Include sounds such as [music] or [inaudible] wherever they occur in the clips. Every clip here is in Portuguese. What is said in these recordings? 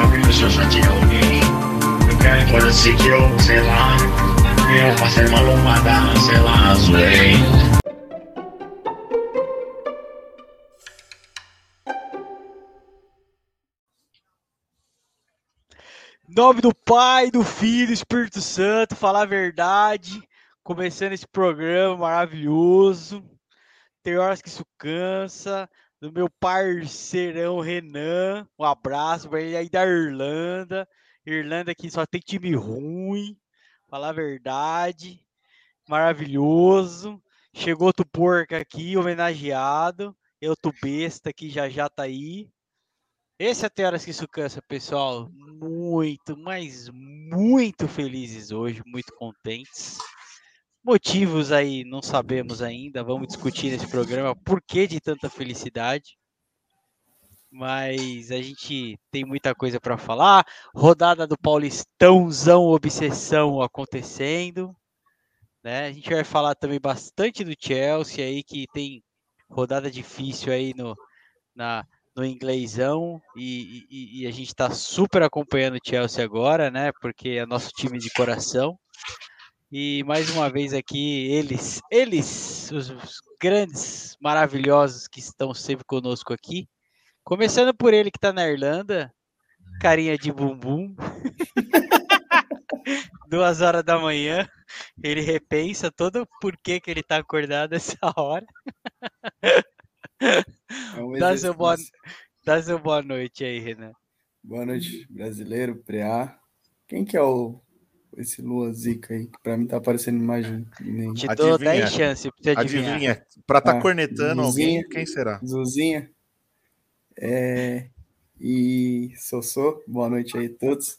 só que eu já tinha alguém. Qualquer coisa assim que eu, sei lá, eu passei uma lombada, sei lá, zoei. nome do Pai, do Filho, Espírito Santo, falar a verdade. Começando esse programa maravilhoso. Tem horas que isso cansa. Do meu parceirão Renan. Um abraço para ele aí da Irlanda. Irlanda que só tem time ruim. Falar a verdade. Maravilhoso. Chegou outro porco aqui, homenageado. Eu tô besta que já já tá aí. Esse é até horas que isso cansa, pessoal. Muito, mas muito felizes hoje, muito contentes. Motivos aí não sabemos ainda, vamos discutir nesse programa por que de tanta felicidade. Mas a gente tem muita coisa para falar. Rodada do Paulistãozão Obsessão acontecendo. Né? A gente vai falar também bastante do Chelsea aí, que tem rodada difícil aí no, na, no inglêsão e, e, e a gente está super acompanhando o Chelsea agora, né? Porque é nosso time de coração. E mais uma vez aqui, eles, eles, os, grandes, maravilhosos que estão sempre conosco aqui. Começando por ele que está na Irlanda, carinha de bumbum. [laughs] Duas horas da manhã, ele repensa todo o porquê que ele está acordado essa hora. É um dá, seu boa, dá seu boa noite aí, Renan. Boa noite, brasileiro, Preá. Quem que é o esse Lua Zica aí, que pra mim tá aparecendo imagem. Nem... Te dou 10 chances pra você adivinhar. Adivinha. Pra tá ah, cornetando Zuzinha, alguém, quem será? Zuzinha. É... E Sossô, boa noite aí a todos.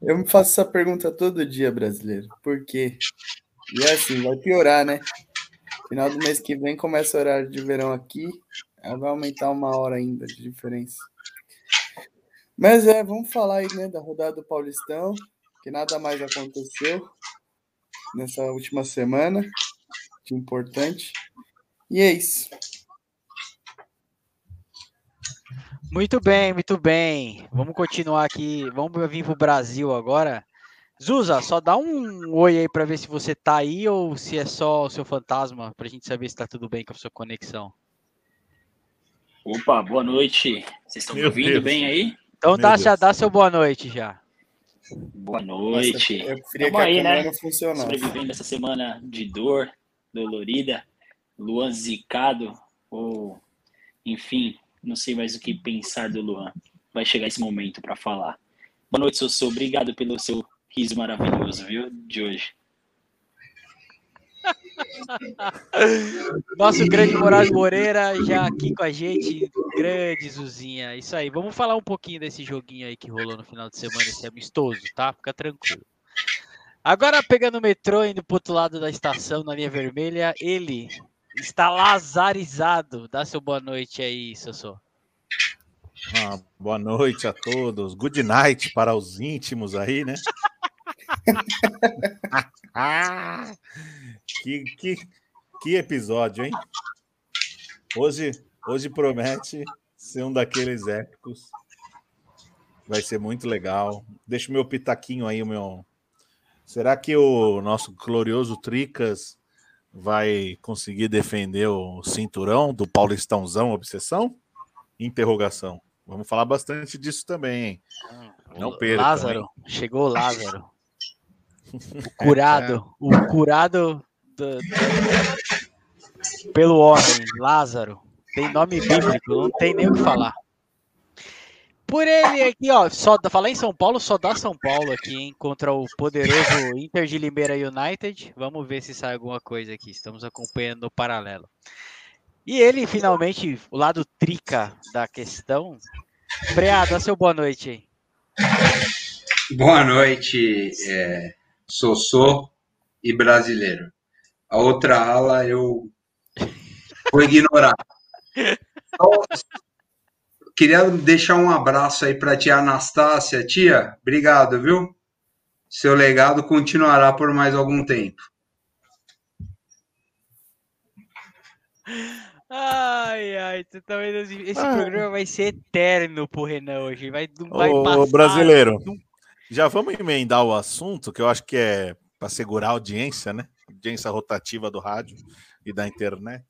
Eu me faço essa pergunta todo dia, brasileiro. Por quê? E é assim, vai piorar, né? Final do mês que vem começa o horário de verão aqui. Vai aumentar uma hora ainda de diferença. Mas é, vamos falar aí, né, da rodada do Paulistão que nada mais aconteceu nessa última semana de importante. E é isso. Muito bem, muito bem. Vamos continuar aqui. Vamos vir para o Brasil agora. Zuza, só dá um oi aí para ver se você tá aí ou se é só o seu fantasma, para a gente saber se está tudo bem com a sua conexão. Opa, boa noite. Vocês estão me ouvindo Deus. bem aí? Então dá, já dá seu boa noite já. Boa noite. Nossa, eu queria Tamo que aí, né? Sobrevivendo essa semana de dor, dolorida, Luan zicado, ou enfim, não sei mais o que pensar do Luan. Vai chegar esse momento para falar. Boa noite, Sossô. Obrigado pelo seu riso maravilhoso, viu, de hoje. Nosso grande Moraes Moreira já aqui com a gente. Grande Zuzinha. Isso aí. Vamos falar um pouquinho desse joguinho aí que rolou no final de semana, esse amistoso, tá? Fica tranquilo. Agora, pegando o metrô, indo pro outro lado da estação, na linha vermelha, ele está lazarizado. Dá seu boa noite aí, Sossô. Ah, boa noite a todos. Good night para os íntimos aí, né? [laughs] que, que, que episódio, hein? Hoje, hoje promete ser um daqueles épicos. Vai ser muito legal. Deixa o meu pitaquinho aí, meu. Será que o nosso glorioso Tricas vai conseguir defender o cinturão do Paulistãozão Obsessão? Interrogação. Vamos falar bastante disso também, hein? Não perca. Lázaro, hein? chegou o Lázaro. O curado, o curado do, do, pelo homem, Lázaro. Tem nome bíblico, não tem nem o que falar. Por ele aqui, ó, só falar em São Paulo, só dá São Paulo aqui, hein, contra o poderoso Inter de Limeira United. Vamos ver se sai alguma coisa aqui. Estamos acompanhando no paralelo. E ele, finalmente, o lado trica da questão. Preá, dá seu boa noite aí. Boa noite, é, Sossô e brasileiro. A outra ala eu vou ignorar. Então, queria deixar um abraço aí para tia Anastácia. Tia, obrigado, viu? Seu legado continuará por mais algum tempo. Ai, ai, tá? Esse ah. programa vai ser eterno pro Renan hoje. Vai, vai Ô, passar. brasileiro, já vamos emendar o assunto, que eu acho que é para segurar a audiência, né? Audiência rotativa do rádio e da internet.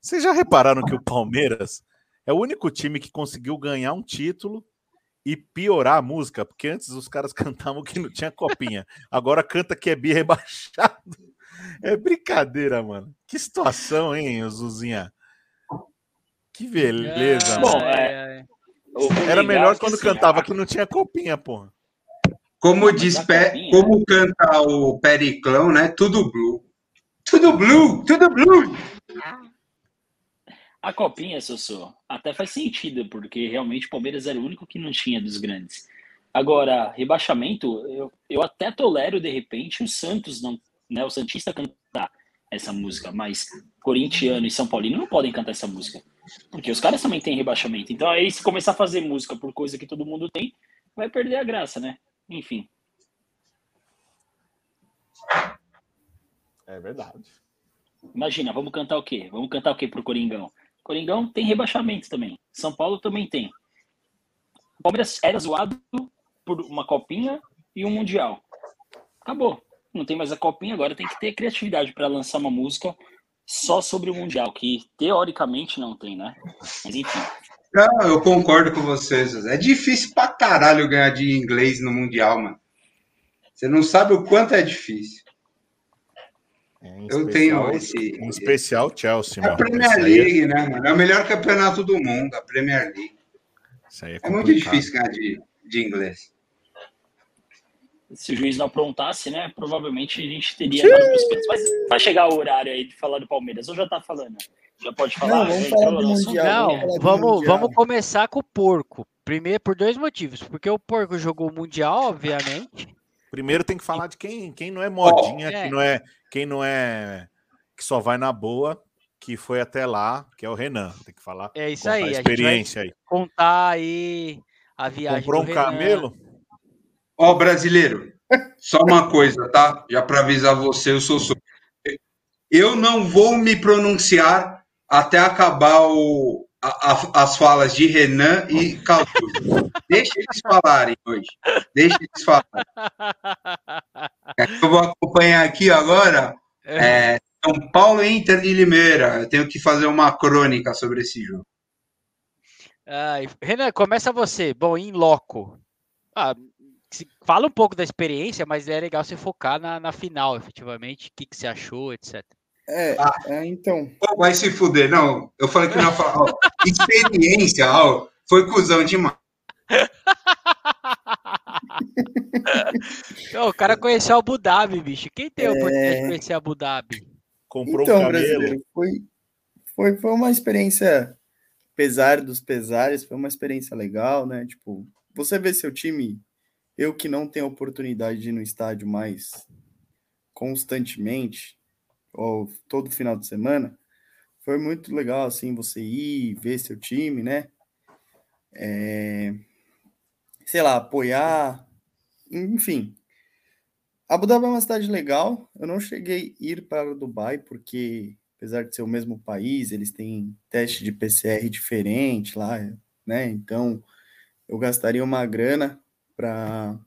Vocês já repararam que o Palmeiras é o único time que conseguiu ganhar um título e piorar a música? Porque antes os caras [laughs] cantavam que não tinha copinha. Agora canta que é bi rebaixado. É brincadeira, mano. Que situação, hein, Zuzinha? Que beleza, Bom, é, Era melhor quando assim, cantava que não tinha copinha, porra. Como diz, pe... como canta o Periclão, né? Tudo blue. Tudo blue, tudo blue. A copinha, Sossô, até faz sentido, porque realmente o Palmeiras era o único que não tinha dos grandes. Agora, rebaixamento, eu, eu até tolero, de repente, o Santos, não, né, o Santista cantar essa música, mas corintiano e São Paulino não podem cantar essa música. Porque os caras também têm rebaixamento. Então aí, se começar a fazer música por coisa que todo mundo tem, vai perder a graça, né? Enfim. É verdade. Imagina, vamos cantar o quê? Vamos cantar o quê pro Coringão? Coringão tem rebaixamento também. São Paulo também tem. O Palmeiras era zoado por uma copinha e um mundial. Acabou. Não tem mais a copinha, agora tem que ter criatividade para lançar uma música só sobre o mundial, que teoricamente não tem, né? Mas enfim. Não, eu concordo com vocês. É difícil pra caralho ganhar de inglês no mundial, mano. Você não sabe o quanto é difícil. É, eu tenho esse. Em especial Chelsea, A Premier é League, é... né, mano? É o melhor campeonato do mundo, a Premier League. É, é, muito difícil ganhar de, de inglês. Se o juiz não aprontasse, né? Provavelmente a gente teria Mas vai chegar o horário aí de falar do Palmeiras. Ou já tá falando? Já pode falar? Não, vamos falar do mundial. Não, vamos, vamos começar com o porco. Primeiro, por dois motivos. Porque o porco jogou o Mundial, obviamente. Primeiro tem que falar de quem, quem não é modinha, oh, é. quem não é, quem não é que só vai na boa, que foi até lá, que é o Renan. Tem que falar. É isso aí. A experiência aí. Contar aí a viagem. Comprou um Renan. camelo? Ó, oh, brasileiro, só uma coisa, tá? Já para avisar você, eu sou, sou. Eu não vou me pronunciar até acabar o, a, a, as falas de Renan e Caltuso. Deixa eles falarem hoje. Deixa eles falarem. Eu vou acompanhar aqui agora é, São Paulo Inter de Limeira. Eu tenho que fazer uma crônica sobre esse jogo. Ai, Renan, começa você. Bom, em loco. Ah, fala um pouco da experiência, mas é legal você focar na, na final, efetivamente. O que, que você achou, etc. É, ah, é, então. Vai se fuder, não. Eu falei que não ia falar. Ó, [laughs] experiência, ó, foi cuzão demais. [laughs] o cara conheceu Abu Dhabi, bicho. Quem tem a oportunidade é... de conhecer Abu Dhabi? Comprou então, um brasileiro, foi, foi, foi uma experiência, apesar dos pesares, foi uma experiência legal, né? Tipo, você vê seu time, eu que não tenho oportunidade de ir no estádio mais constantemente, ou todo final de semana, foi muito legal, assim, você ir, ver seu time, né? É, sei lá, apoiar, enfim. Abu Dhabi é uma cidade legal. Eu não cheguei a ir para Dubai porque, apesar de ser o mesmo país, eles têm teste de PCR diferente lá, né? Então, eu gastaria uma grana para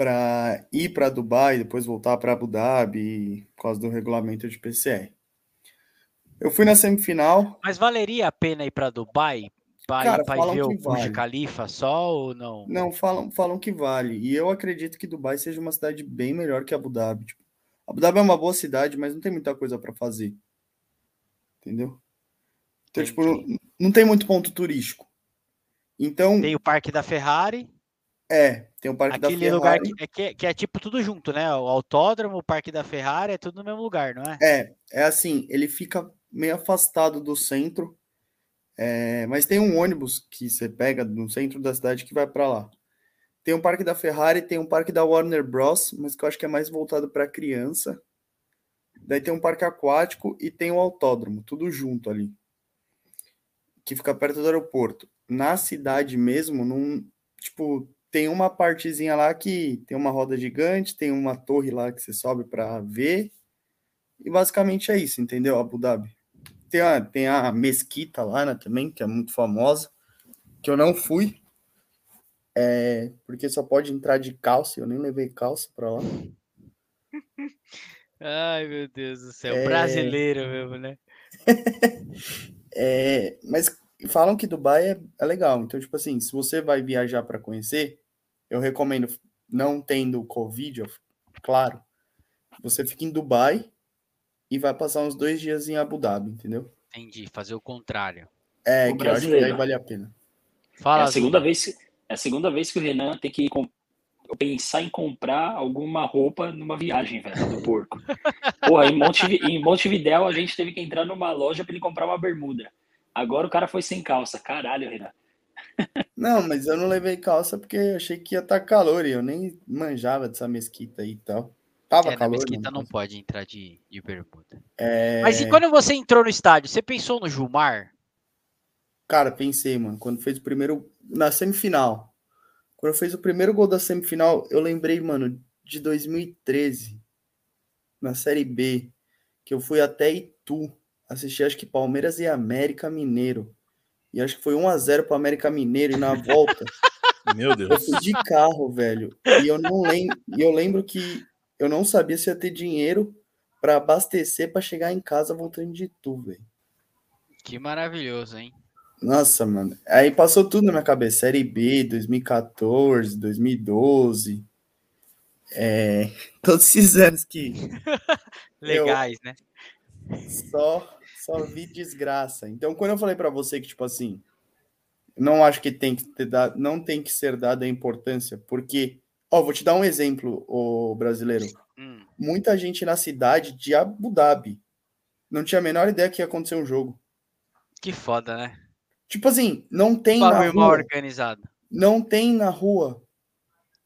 para ir para Dubai, depois voltar para Abu Dhabi, por causa do regulamento de PCR. Eu fui na semifinal. Mas valeria a pena ir para Dubai? Para Cara, ver o Burj Khalifa só ou não? Não, falam, falam que vale. E eu acredito que Dubai seja uma cidade bem melhor que Abu Dhabi. Tipo, Abu Dhabi é uma boa cidade, mas não tem muita coisa para fazer. Entendeu? Então, tipo, não, não tem muito ponto turístico. Então. Tem o Parque da Ferrari. É, tem o Parque Aquele da Ferrari. lugar que é, que, é, tipo tudo junto, né? O autódromo, o Parque da Ferrari, é tudo no mesmo lugar, não é? É, é assim, ele fica meio afastado do centro, é, mas tem um ônibus que você pega no centro da cidade que vai para lá. Tem um parque da Ferrari, tem um parque da Warner Bros, mas que eu acho que é mais voltado para criança. Daí tem um parque aquático e tem um autódromo, tudo junto ali, que fica perto do aeroporto. Na cidade mesmo, num, tipo, tem uma partezinha lá que tem uma roda gigante, tem uma torre lá que você sobe para ver. E basicamente é isso, entendeu? Abu Dhabi. tem a, tem a mesquita lá, né, também, que é muito famosa, que eu não fui, é, porque só pode entrar de calça, eu nem levei calça para lá. [laughs] Ai, meu Deus do céu, é... brasileiro mesmo, né? [laughs] é, mas falam que Dubai é, é, legal, então, tipo assim, se você vai viajar para conhecer, eu recomendo, não tendo Covid, claro, você fica em Dubai e vai passar uns dois dias em Abu Dhabi, entendeu? Entendi, fazer o contrário. É, o que eu acho que aí vale a pena. Fala, é a segunda vez, é a segunda vez que o Renan tem que pensar em comprar alguma roupa numa viagem, velho, do porco. [laughs] Porra, em, em Montevidéu a gente teve que entrar numa loja para ele comprar uma bermuda. Agora o cara foi sem calça. Caralho, Renan. Não, mas eu não levei calça porque eu achei que ia estar tá calor e eu nem manjava dessa mesquita aí e tal. Tava é, calor. mesquita não, não pode entrar de, de bermuda. É... Mas e quando você entrou no estádio, você pensou no Gilmar? Cara, pensei, mano. Quando fez o primeiro. Na semifinal. Quando fez o primeiro gol da semifinal, eu lembrei, mano, de 2013. Na Série B. Que eu fui até Itu. Assisti, acho que Palmeiras e América Mineiro. E acho que foi 1x0 pro América Mineiro. E na volta. [laughs] Meu Deus. Eu fui de carro, velho. E eu não lembro. E eu lembro que eu não sabia se ia ter dinheiro para abastecer para chegar em casa voltando de tu, velho. Que maravilhoso, hein? Nossa, mano. Aí passou tudo na minha cabeça. Série B, 2014, 2012. É, [laughs] todos esses anos que. [laughs] Legais, né? Só, só vi desgraça. Então, quando eu falei para você que, tipo assim, não acho que tem que ter dado, não tem que ser dada a importância, porque Ó, vou te dar um exemplo, o brasileiro. Hum. Muita gente na cidade de Abu Dhabi não tinha a menor ideia que ia acontecer um jogo. Que foda, né? Tipo assim, não tem na rua. organizado. Não tem na rua.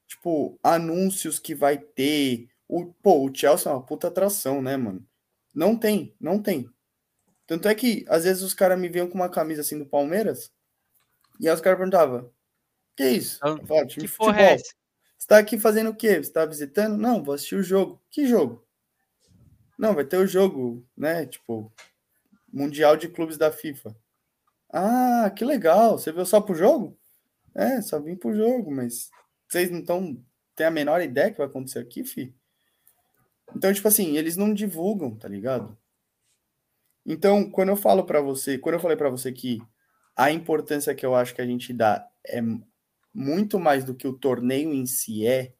Tipo, anúncios que vai ter. O, pô, o Chelsea é uma puta atração, né, mano? Não tem, não tem. Tanto é que, às vezes, os caras me viam com uma camisa assim do Palmeiras. E aí os caras perguntavam: Que isso? Então, falava, que porra é essa? está aqui fazendo o quê? Você está visitando? Não, vou assistir o jogo. Que jogo? Não, vai ter o jogo, né? Tipo, Mundial de Clubes da FIFA. Ah, que legal. Você veio só pro jogo? É, só vim pro jogo, mas vocês não estão. Tem a menor ideia que vai acontecer aqui, fi? Então, tipo assim, eles não divulgam, tá ligado? Então, quando eu falo para você, quando eu falei para você que a importância que eu acho que a gente dá é muito mais do que o torneio em si é,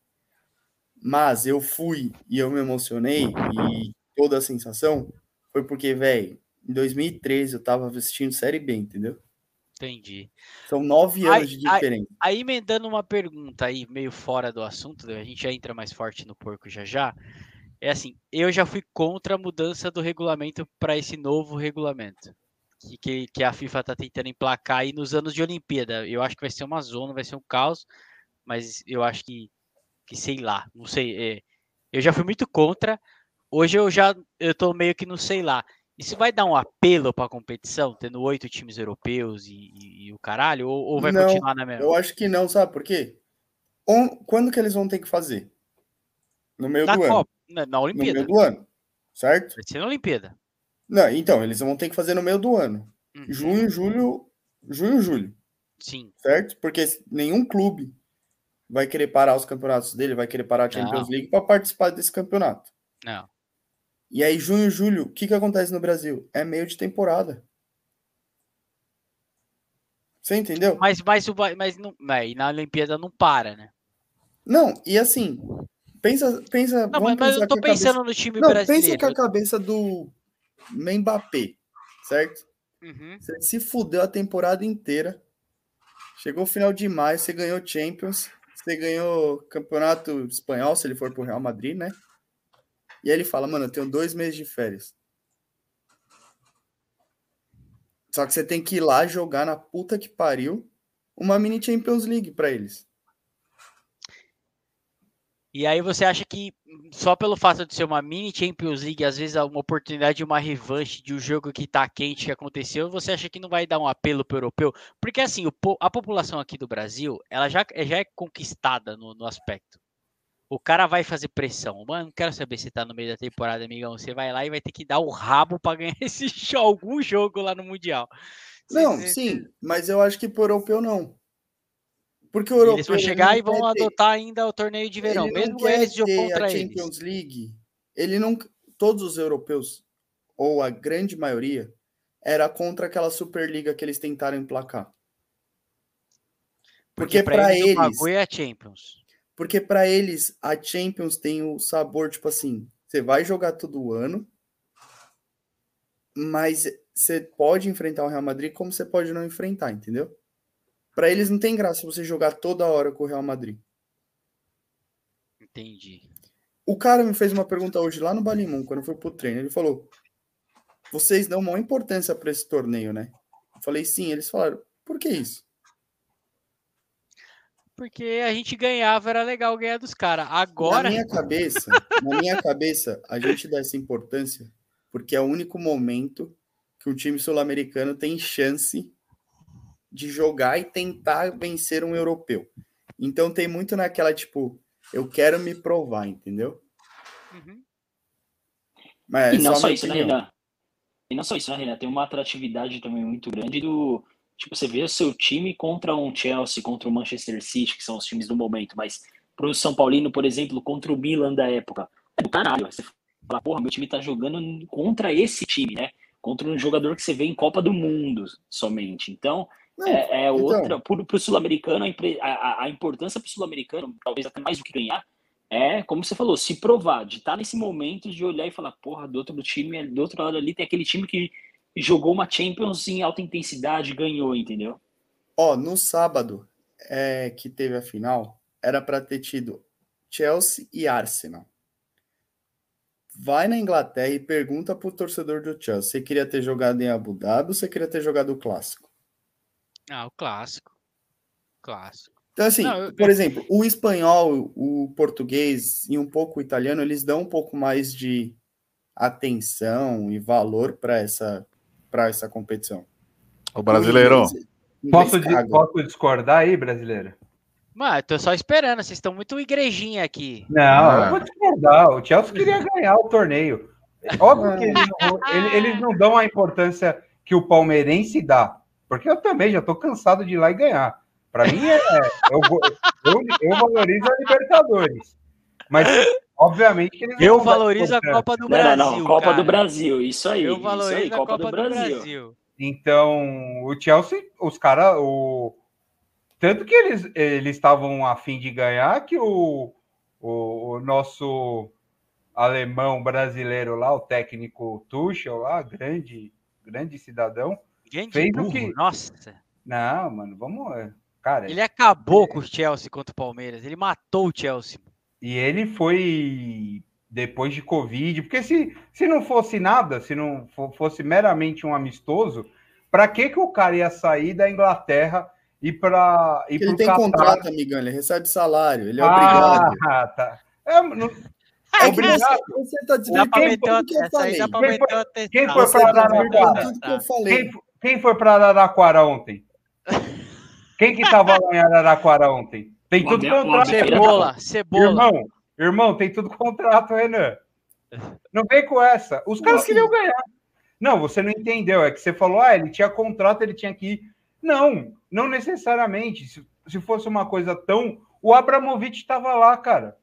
mas eu fui e eu me emocionei e toda a sensação foi porque, velho, em 2013 eu tava assistindo Série B, entendeu? Entendi. São nove anos aí, de diferença. Aí, aí emendando uma pergunta aí, meio fora do assunto, a gente já entra mais forte no porco já já. É assim, eu já fui contra a mudança do regulamento para esse novo regulamento que, que a FIFA está tentando emplacar aí nos anos de Olimpíada. Eu acho que vai ser uma zona, vai ser um caos, mas eu acho que, que sei lá, não sei. É, eu já fui muito contra. Hoje eu já eu tô meio que não sei lá. Isso vai dar um apelo para a competição, tendo oito times europeus e, e, e o caralho, ou, ou vai não, continuar na mesma? Eu acho que não, sabe por quê? Quando que eles vão ter que fazer? No meio na do Copa, ano. Na, na Olimpíada. No meio do ano, certo? Vai ser na Olimpíada. Não, então, eles vão ter que fazer no meio do ano. Uhum. Junho, julho, junho, julho. Sim. Certo? Porque nenhum clube vai querer parar os campeonatos dele, vai querer parar a Champions Não. League para participar desse campeonato. Não. E aí, junho, julho, o que, que acontece no Brasil? É meio de temporada. Você entendeu? Mas, mas, mas, não, mas na Olimpíada não para, né? Não, e assim, pensa. pensa não, mas, mas eu tô pensando cabeça... no time não, brasileiro. Pensa com a cabeça do Mbappé, certo? Uhum. Você se fudeu a temporada inteira. Chegou o final de maio, você ganhou Champions, você ganhou Campeonato Espanhol, se ele for pro Real Madrid, né? E aí ele fala, mano, eu tenho dois meses de férias. Só que você tem que ir lá jogar na puta que pariu uma mini Champions League para eles. E aí você acha que só pelo fato de ser uma mini Champions League, às vezes uma oportunidade de uma revanche de um jogo que tá quente que aconteceu, você acha que não vai dar um apelo pro europeu? Porque assim, a população aqui do Brasil, ela já, já é conquistada no, no aspecto. O cara vai fazer pressão. Mano, não quero saber se tá no meio da temporada, amigão. Você vai lá e vai ter que dar o rabo para ganhar [laughs] esse show, algum jogo lá no Mundial. Não, sim, mas eu acho que pro europeu não. Porque o europeu. Eles vão chegar e vão adotar ainda o torneio de verão, mesmo eles jogam contra a Champions eles. League. Ele não. Todos os europeus, ou a grande maioria, era contra aquela Superliga que eles tentaram emplacar. Porque, Porque para eles, eles é a Champions. Porque para eles a Champions tem o sabor tipo assim, você vai jogar todo ano, mas você pode enfrentar o Real Madrid como você pode não enfrentar, entendeu? Para eles não tem graça você jogar toda hora com o Real Madrid. Entendi. O cara me fez uma pergunta hoje lá no Balimum, quando fui pro treino. Ele falou: Vocês dão maior importância para esse torneio, né? Eu falei: Sim. Eles falaram: Por que isso? Porque a gente ganhava, era legal ganhar dos caras. Agora. Na minha cabeça, na minha cabeça, a gente dá essa importância porque é o único momento que um time sul-americano tem chance de jogar e tentar vencer um europeu. Então tem muito naquela, tipo, eu quero me provar, entendeu? Uhum. Mas e não só, só isso, né, Renan? E não só isso, né, Renan? Tem uma atratividade também muito grande do. Tipo, você vê o seu time contra um Chelsea, contra o Manchester City, que são os times do momento, mas para o São Paulino, por exemplo, contra o Milan da época. É do caralho. Você fala, porra, meu time tá jogando contra esse time, né? contra um jogador que você vê em Copa do Mundo somente. Então, Não, é, é então... outra. Para o sul-americano, a, a, importância para o sul-americano, talvez até mais do que ganhar, é, como você falou, se provar, de estar tá nesse momento de olhar e falar, porra, do outro time, do outro lado ali tem aquele time que jogou uma Champions em alta intensidade e ganhou, entendeu? Ó, no sábado é, que teve a final, era para ter tido Chelsea e Arsenal vai na Inglaterra e pergunta pro torcedor do Chelsea, você queria ter jogado em Abu Dhabi ou você queria ter jogado o clássico? Ah, o clássico. Clássico. Então, assim, Não, eu... por exemplo, o espanhol, o português e um pouco o italiano, eles dão um pouco mais de atenção e valor para essa, essa competição. O brasileiro. Posso, posso discordar aí, brasileiro? Mano, eu tô só esperando, vocês estão muito igrejinha aqui. Não, ah. eu vou discordar. O Chelsea queria ganhar o torneio. Óbvio que eles não, eles não dão a importância que o palmeirense dá. Porque eu também já tô cansado de ir lá e ganhar. Para mim, é, eu, eu, eu, valorizo a Libertadores. Mas, obviamente, que eles Eu valorizo a Copa do Brasil. Não, não, Copa cara. do Brasil, isso aí. Eu valorizo aí, a Copa, Copa do, Brasil. do Brasil. Então, o Chelsea, os caras, o tanto que eles eles estavam a fim de ganhar que o, o, o, nosso alemão brasileiro lá, o técnico Tuchel lá, grande grande cidadão, grande fez burro, o que nossa. Não, mano, vamos, cara. Ele acabou é... com o Chelsea contra o Palmeiras, ele matou o Chelsea. E ele foi depois de Covid, porque se, se não fosse nada, se não fosse meramente um amistoso, para que que o cara ia sair da Inglaterra e para. Ele tem Qatar. contrato, amigão, ele recebe salário, ele é obrigado. Ah, tá. É, não... É obrigado. Você está dizendo quem, quem, quem foi para Araraquara? Quem, quem foi para Araraquara ontem? Quem que estava lá em Araraquara ontem? Tem tudo contrato. Cebola, cebola. Irmão, irmão, tem tudo contrato, Renan. Não vem com essa. Os caras assim? queriam ganhar. Não, você não entendeu. É que você falou, ah, ele tinha contrato, ele tinha que ir. Não, não necessariamente. Se, se fosse uma coisa tão. O Abramovich estava lá, cara.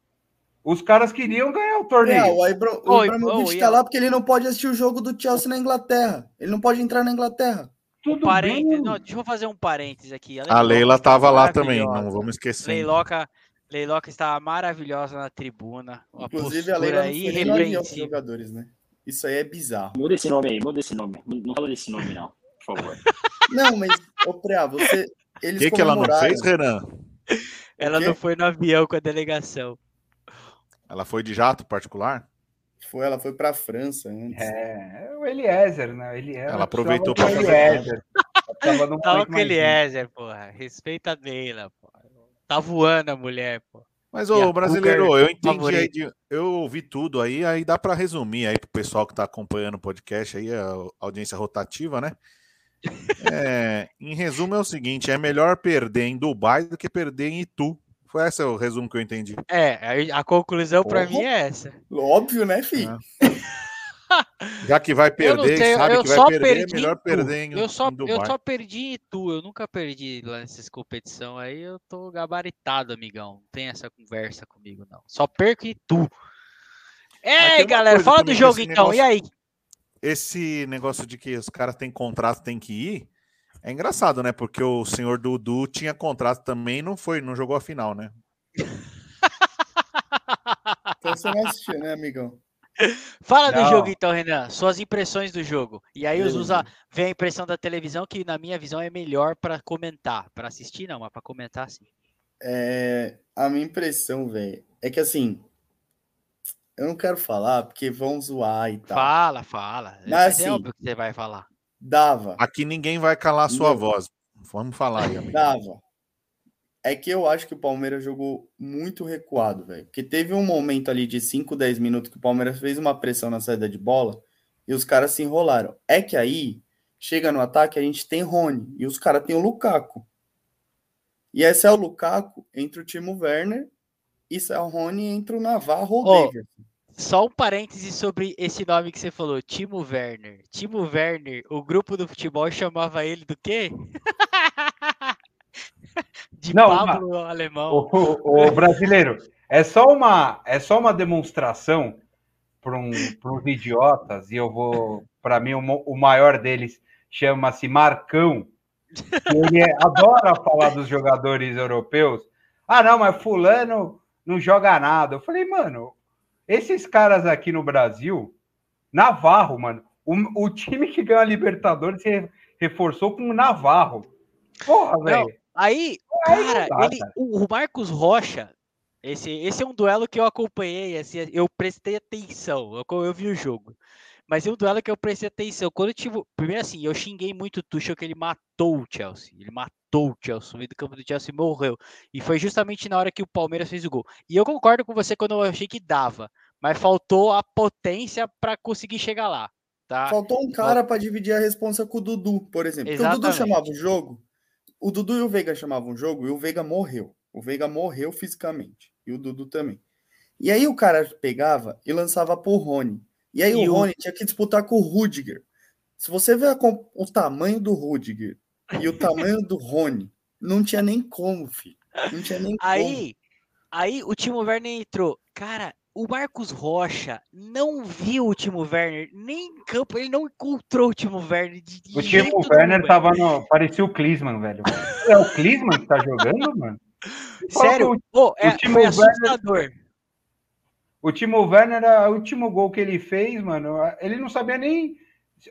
Os caras queriam ganhar o torneio. É, o, Ibra, o Abramovich está lá porque ele não pode assistir o jogo do Chelsea na Inglaterra. Ele não pode entrar na Inglaterra. Tudo bem. Não, deixa eu fazer um parênteses aqui. A, a Leila estava lá também, não vamos esquecer. Leiloca, Leiloca estava maravilhosa na tribuna. Inclusive, a Leila não foi jogadores, né? Isso aí é bizarro. Muda esse nome aí, muda esse nome. Não fala desse nome, não, por favor. [laughs] Não, mas, ô Preá, você. O que, que ela não fez, Renan? Ela não foi no avião com a delegação. Ela foi de jato particular? Foi, ela foi para a França antes. É, o Eliezer, né? Eliezer, ela aproveitou para fazer. Eliezer. Tava, tava com o Eliezer, porra. Respeita a Neila, porra. Tá voando a mulher, pô. Mas, ô, brasileiro, eu entendi aí, de, eu ouvi tudo aí, aí dá para resumir aí pro pessoal que tá acompanhando o podcast aí, a audiência rotativa, né? [laughs] É, em resumo, é o seguinte: é melhor perder em Dubai do que perder em Itu. Foi esse o resumo que eu entendi. É, a conclusão para mim é essa. Óbvio, né, filho? É. Já que vai [laughs] perder, sei, sabe que vai perder, é melhor perder em, eu só, em Eu só perdi em tu, eu nunca perdi lá nessas competições aí, eu tô gabaritado, amigão. Não tem essa conversa comigo, não. Só perco em tu. É, galera, fala do jogo então, negócio, e aí? Esse negócio de que os caras têm contrato, tem que ir, é engraçado, né? Porque o senhor Dudu tinha contrato também e não foi, não jogou a final, né? então você não assistiu, né, amigão? Fala não. do jogo então, Renan. Suas impressões do jogo. E aí os usa vem a impressão da televisão que na minha visão é melhor para comentar, para assistir não, mas para comentar sim. É, a minha impressão, velho, é que assim, eu não quero falar porque vão zoar e tal. Fala, fala. Mas, mas é assim, é óbvio que você vai falar. Dava. Aqui ninguém vai calar a sua não. voz. Vamos falar aí, amigo. Dava. É que eu acho que o Palmeiras jogou muito recuado, velho. Porque teve um momento ali de 5, 10 minutos que o Palmeiras fez uma pressão na saída de bola e os caras se enrolaram. É que aí, chega no ataque, a gente tem Rony e os caras têm o Lukaku. E esse é o Lukaku entre o Timo Werner e é o Rony entre o Navarro ou oh, Só um parêntese sobre esse nome que você falou, Timo Werner. Timo Werner, o grupo do futebol chamava ele do quê? [laughs] de não, Pablo uma, alemão. O, o, o, brasileiro, é só uma, é só uma demonstração para um, os idiotas, e eu vou, para mim, o, o, maior deles chama-se Marcão. Ele é, adora falar dos jogadores europeus. Ah, não, mas Fulano não joga nada. Eu falei, mano, esses caras aqui no Brasil, Navarro, mano, o, o time que ganhou a Libertadores se reforçou com o Navarro. Porra, velho. Aí, cara, ele, o Marcos Rocha, esse, esse é um duelo que eu acompanhei, assim, eu prestei atenção, eu, eu vi o jogo. Mas é um duelo que eu prestei atenção. Quando eu tive. Primeiro, assim, eu xinguei muito o Tuchel que ele matou o Chelsea. Ele matou o Chelsea. O meio do campo do Chelsea morreu. E foi justamente na hora que o Palmeiras fez o gol. E eu concordo com você quando eu achei que dava. Mas faltou a potência para conseguir chegar lá. Tá? Faltou um cara para dividir a responsa com o Dudu, por exemplo. Porque o Dudu chamava o jogo o Dudu e o Veiga chamavam um jogo e o Veiga morreu. O Veiga morreu fisicamente. E o Dudu também. E aí o cara pegava e lançava pro Rony. E aí e o Rony tinha que disputar com o Rudiger. Se você ver o tamanho do Rudiger e o tamanho do Rony, não tinha nem como, filho. Não tinha nem aí, como. Aí o Timo Werner entrou. Cara, o Marcos Rocha não viu o Timo Werner nem em campo, ele não encontrou o Timo Werner. O Timo Werner tava no. Parecia o Klinsmann, velho. É o Klinsmann que tá jogando, mano? Sério? O, Pô, é, o Timo foi assustador. Werner, o Timo Werner, o último gol que ele fez, mano, ele não sabia nem.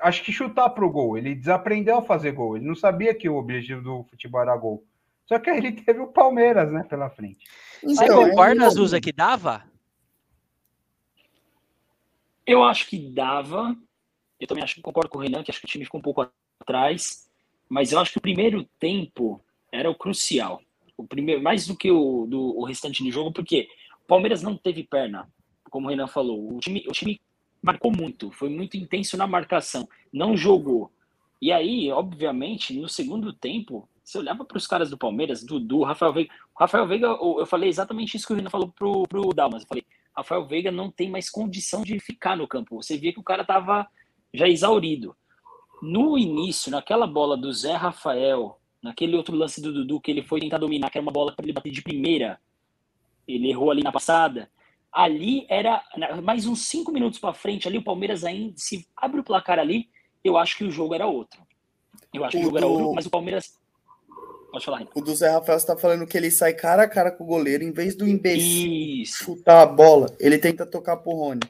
Acho que chutar pro gol. Ele desaprendeu a fazer gol. Ele não sabia que o objetivo do futebol era gol. Só que aí ele [laughs] teve o Palmeiras, né, pela frente. Você então, concorda, é... Zusa, que dava? Eu acho que dava. Eu também acho que concordo com o Renan, que acho que o time ficou um pouco atrás. Mas eu acho que o primeiro tempo era o crucial. O primeiro, mais do que o, do, o restante do jogo, porque o Palmeiras não teve perna, como o Renan falou. O time, o time marcou muito, foi muito intenso na marcação, não jogou. E aí, obviamente, no segundo tempo, você olhava para os caras do Palmeiras, Dudu, Rafael Veiga. Rafael Veiga, eu falei exatamente isso que o Renan falou pro, pro Dalmas. Eu falei, Rafael Veiga não tem mais condição de ficar no campo. Você via que o cara estava já exaurido. No início, naquela bola do Zé Rafael, naquele outro lance do Dudu que ele foi tentar dominar, que era uma bola para ele bater de primeira, ele errou ali na passada. Ali era mais uns cinco minutos para frente. Ali o Palmeiras ainda se abre o placar ali. Eu acho que o jogo era outro. Eu acho que o jogo era outro, mas o Palmeiras Pode falar. O do Zé Rafael está falando que ele sai cara a cara com o goleiro, em vez do imbecil Isso. chutar a bola, ele tenta tocar pro Rony.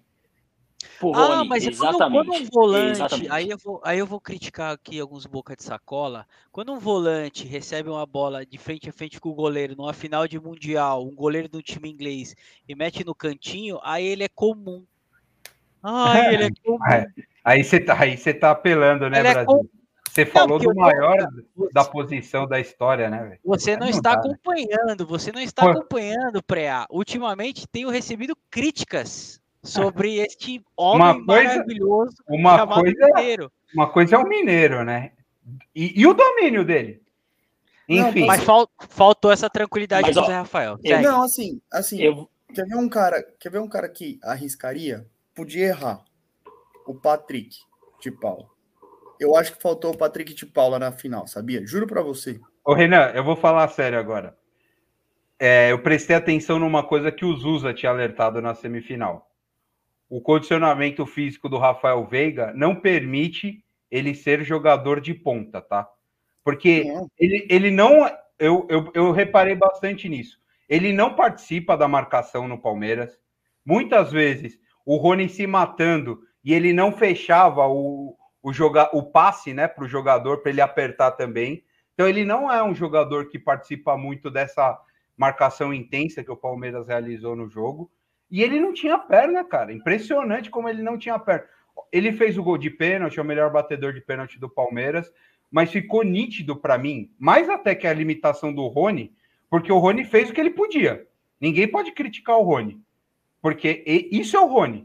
Ah, Rony, mas exatamente. Quando, quando um volante, aí eu, vou, aí eu vou criticar aqui alguns boca de sacola. Quando um volante recebe uma bola de frente a frente com o goleiro numa final de mundial, um goleiro do time inglês e mete no cantinho, aí ele é comum. Ai, ele é [laughs] comum. Aí você tá, aí você tá apelando, né, ele é Brasil? É você falou do maior da posição da história, né, velho? Você não, não está dá, né? acompanhando, você não está acompanhando, Preá. Ultimamente tenho recebido críticas sobre este homem uma coisa, maravilhoso uma coisa, Mineiro. Uma coisa é o Mineiro, né? E, e o domínio dele? Enfim. Não, mas fal, faltou essa tranquilidade mas, do Zé Rafael. Eu, não, assim, assim, eu... quer ver um cara, quer ver um cara que arriscaria? Podia errar. O Patrick de Paula. Eu acho que faltou o Patrick de Paula na final, sabia? Juro para você. Ô, Renan, eu vou falar sério agora. É, eu prestei atenção numa coisa que o Zusa tinha alertado na semifinal. O condicionamento físico do Rafael Veiga não permite ele ser jogador de ponta, tá? Porque ele, ele não. Eu, eu, eu reparei bastante nisso. Ele não participa da marcação no Palmeiras. Muitas vezes o Rony se matando e ele não fechava o, o, joga, o passe né, para o jogador para ele apertar também. Então ele não é um jogador que participa muito dessa marcação intensa que o Palmeiras realizou no jogo. E ele não tinha perna, cara. Impressionante como ele não tinha perna. Ele fez o gol de pênalti, é o melhor batedor de pênalti do Palmeiras mas ficou nítido para mim, mais até que a limitação do Rony, porque o Rony fez o que ele podia. Ninguém pode criticar o Rony, porque isso é o Rony.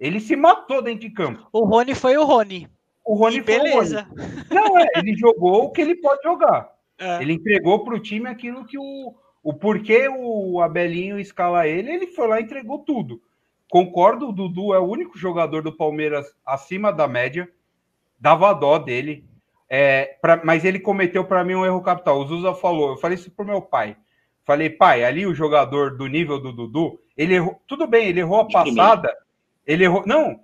Ele se matou dentro de campo. O Rony foi o Rony. O Rony e foi beleza. o Rony. Não, é, ele jogou o que ele pode jogar. [laughs] É. Ele entregou para o time aquilo que o, o porquê o Abelinho escala ele, ele foi lá e entregou tudo. Concordo, o Dudu é o único jogador do Palmeiras acima da média. Dava dó dele. É, pra, mas ele cometeu para mim um erro capital. O Zusa falou, eu falei isso pro meu pai. Falei, pai, ali o jogador do nível do Dudu, ele errou. Tudo bem, ele errou a passada. Ele errou. Não,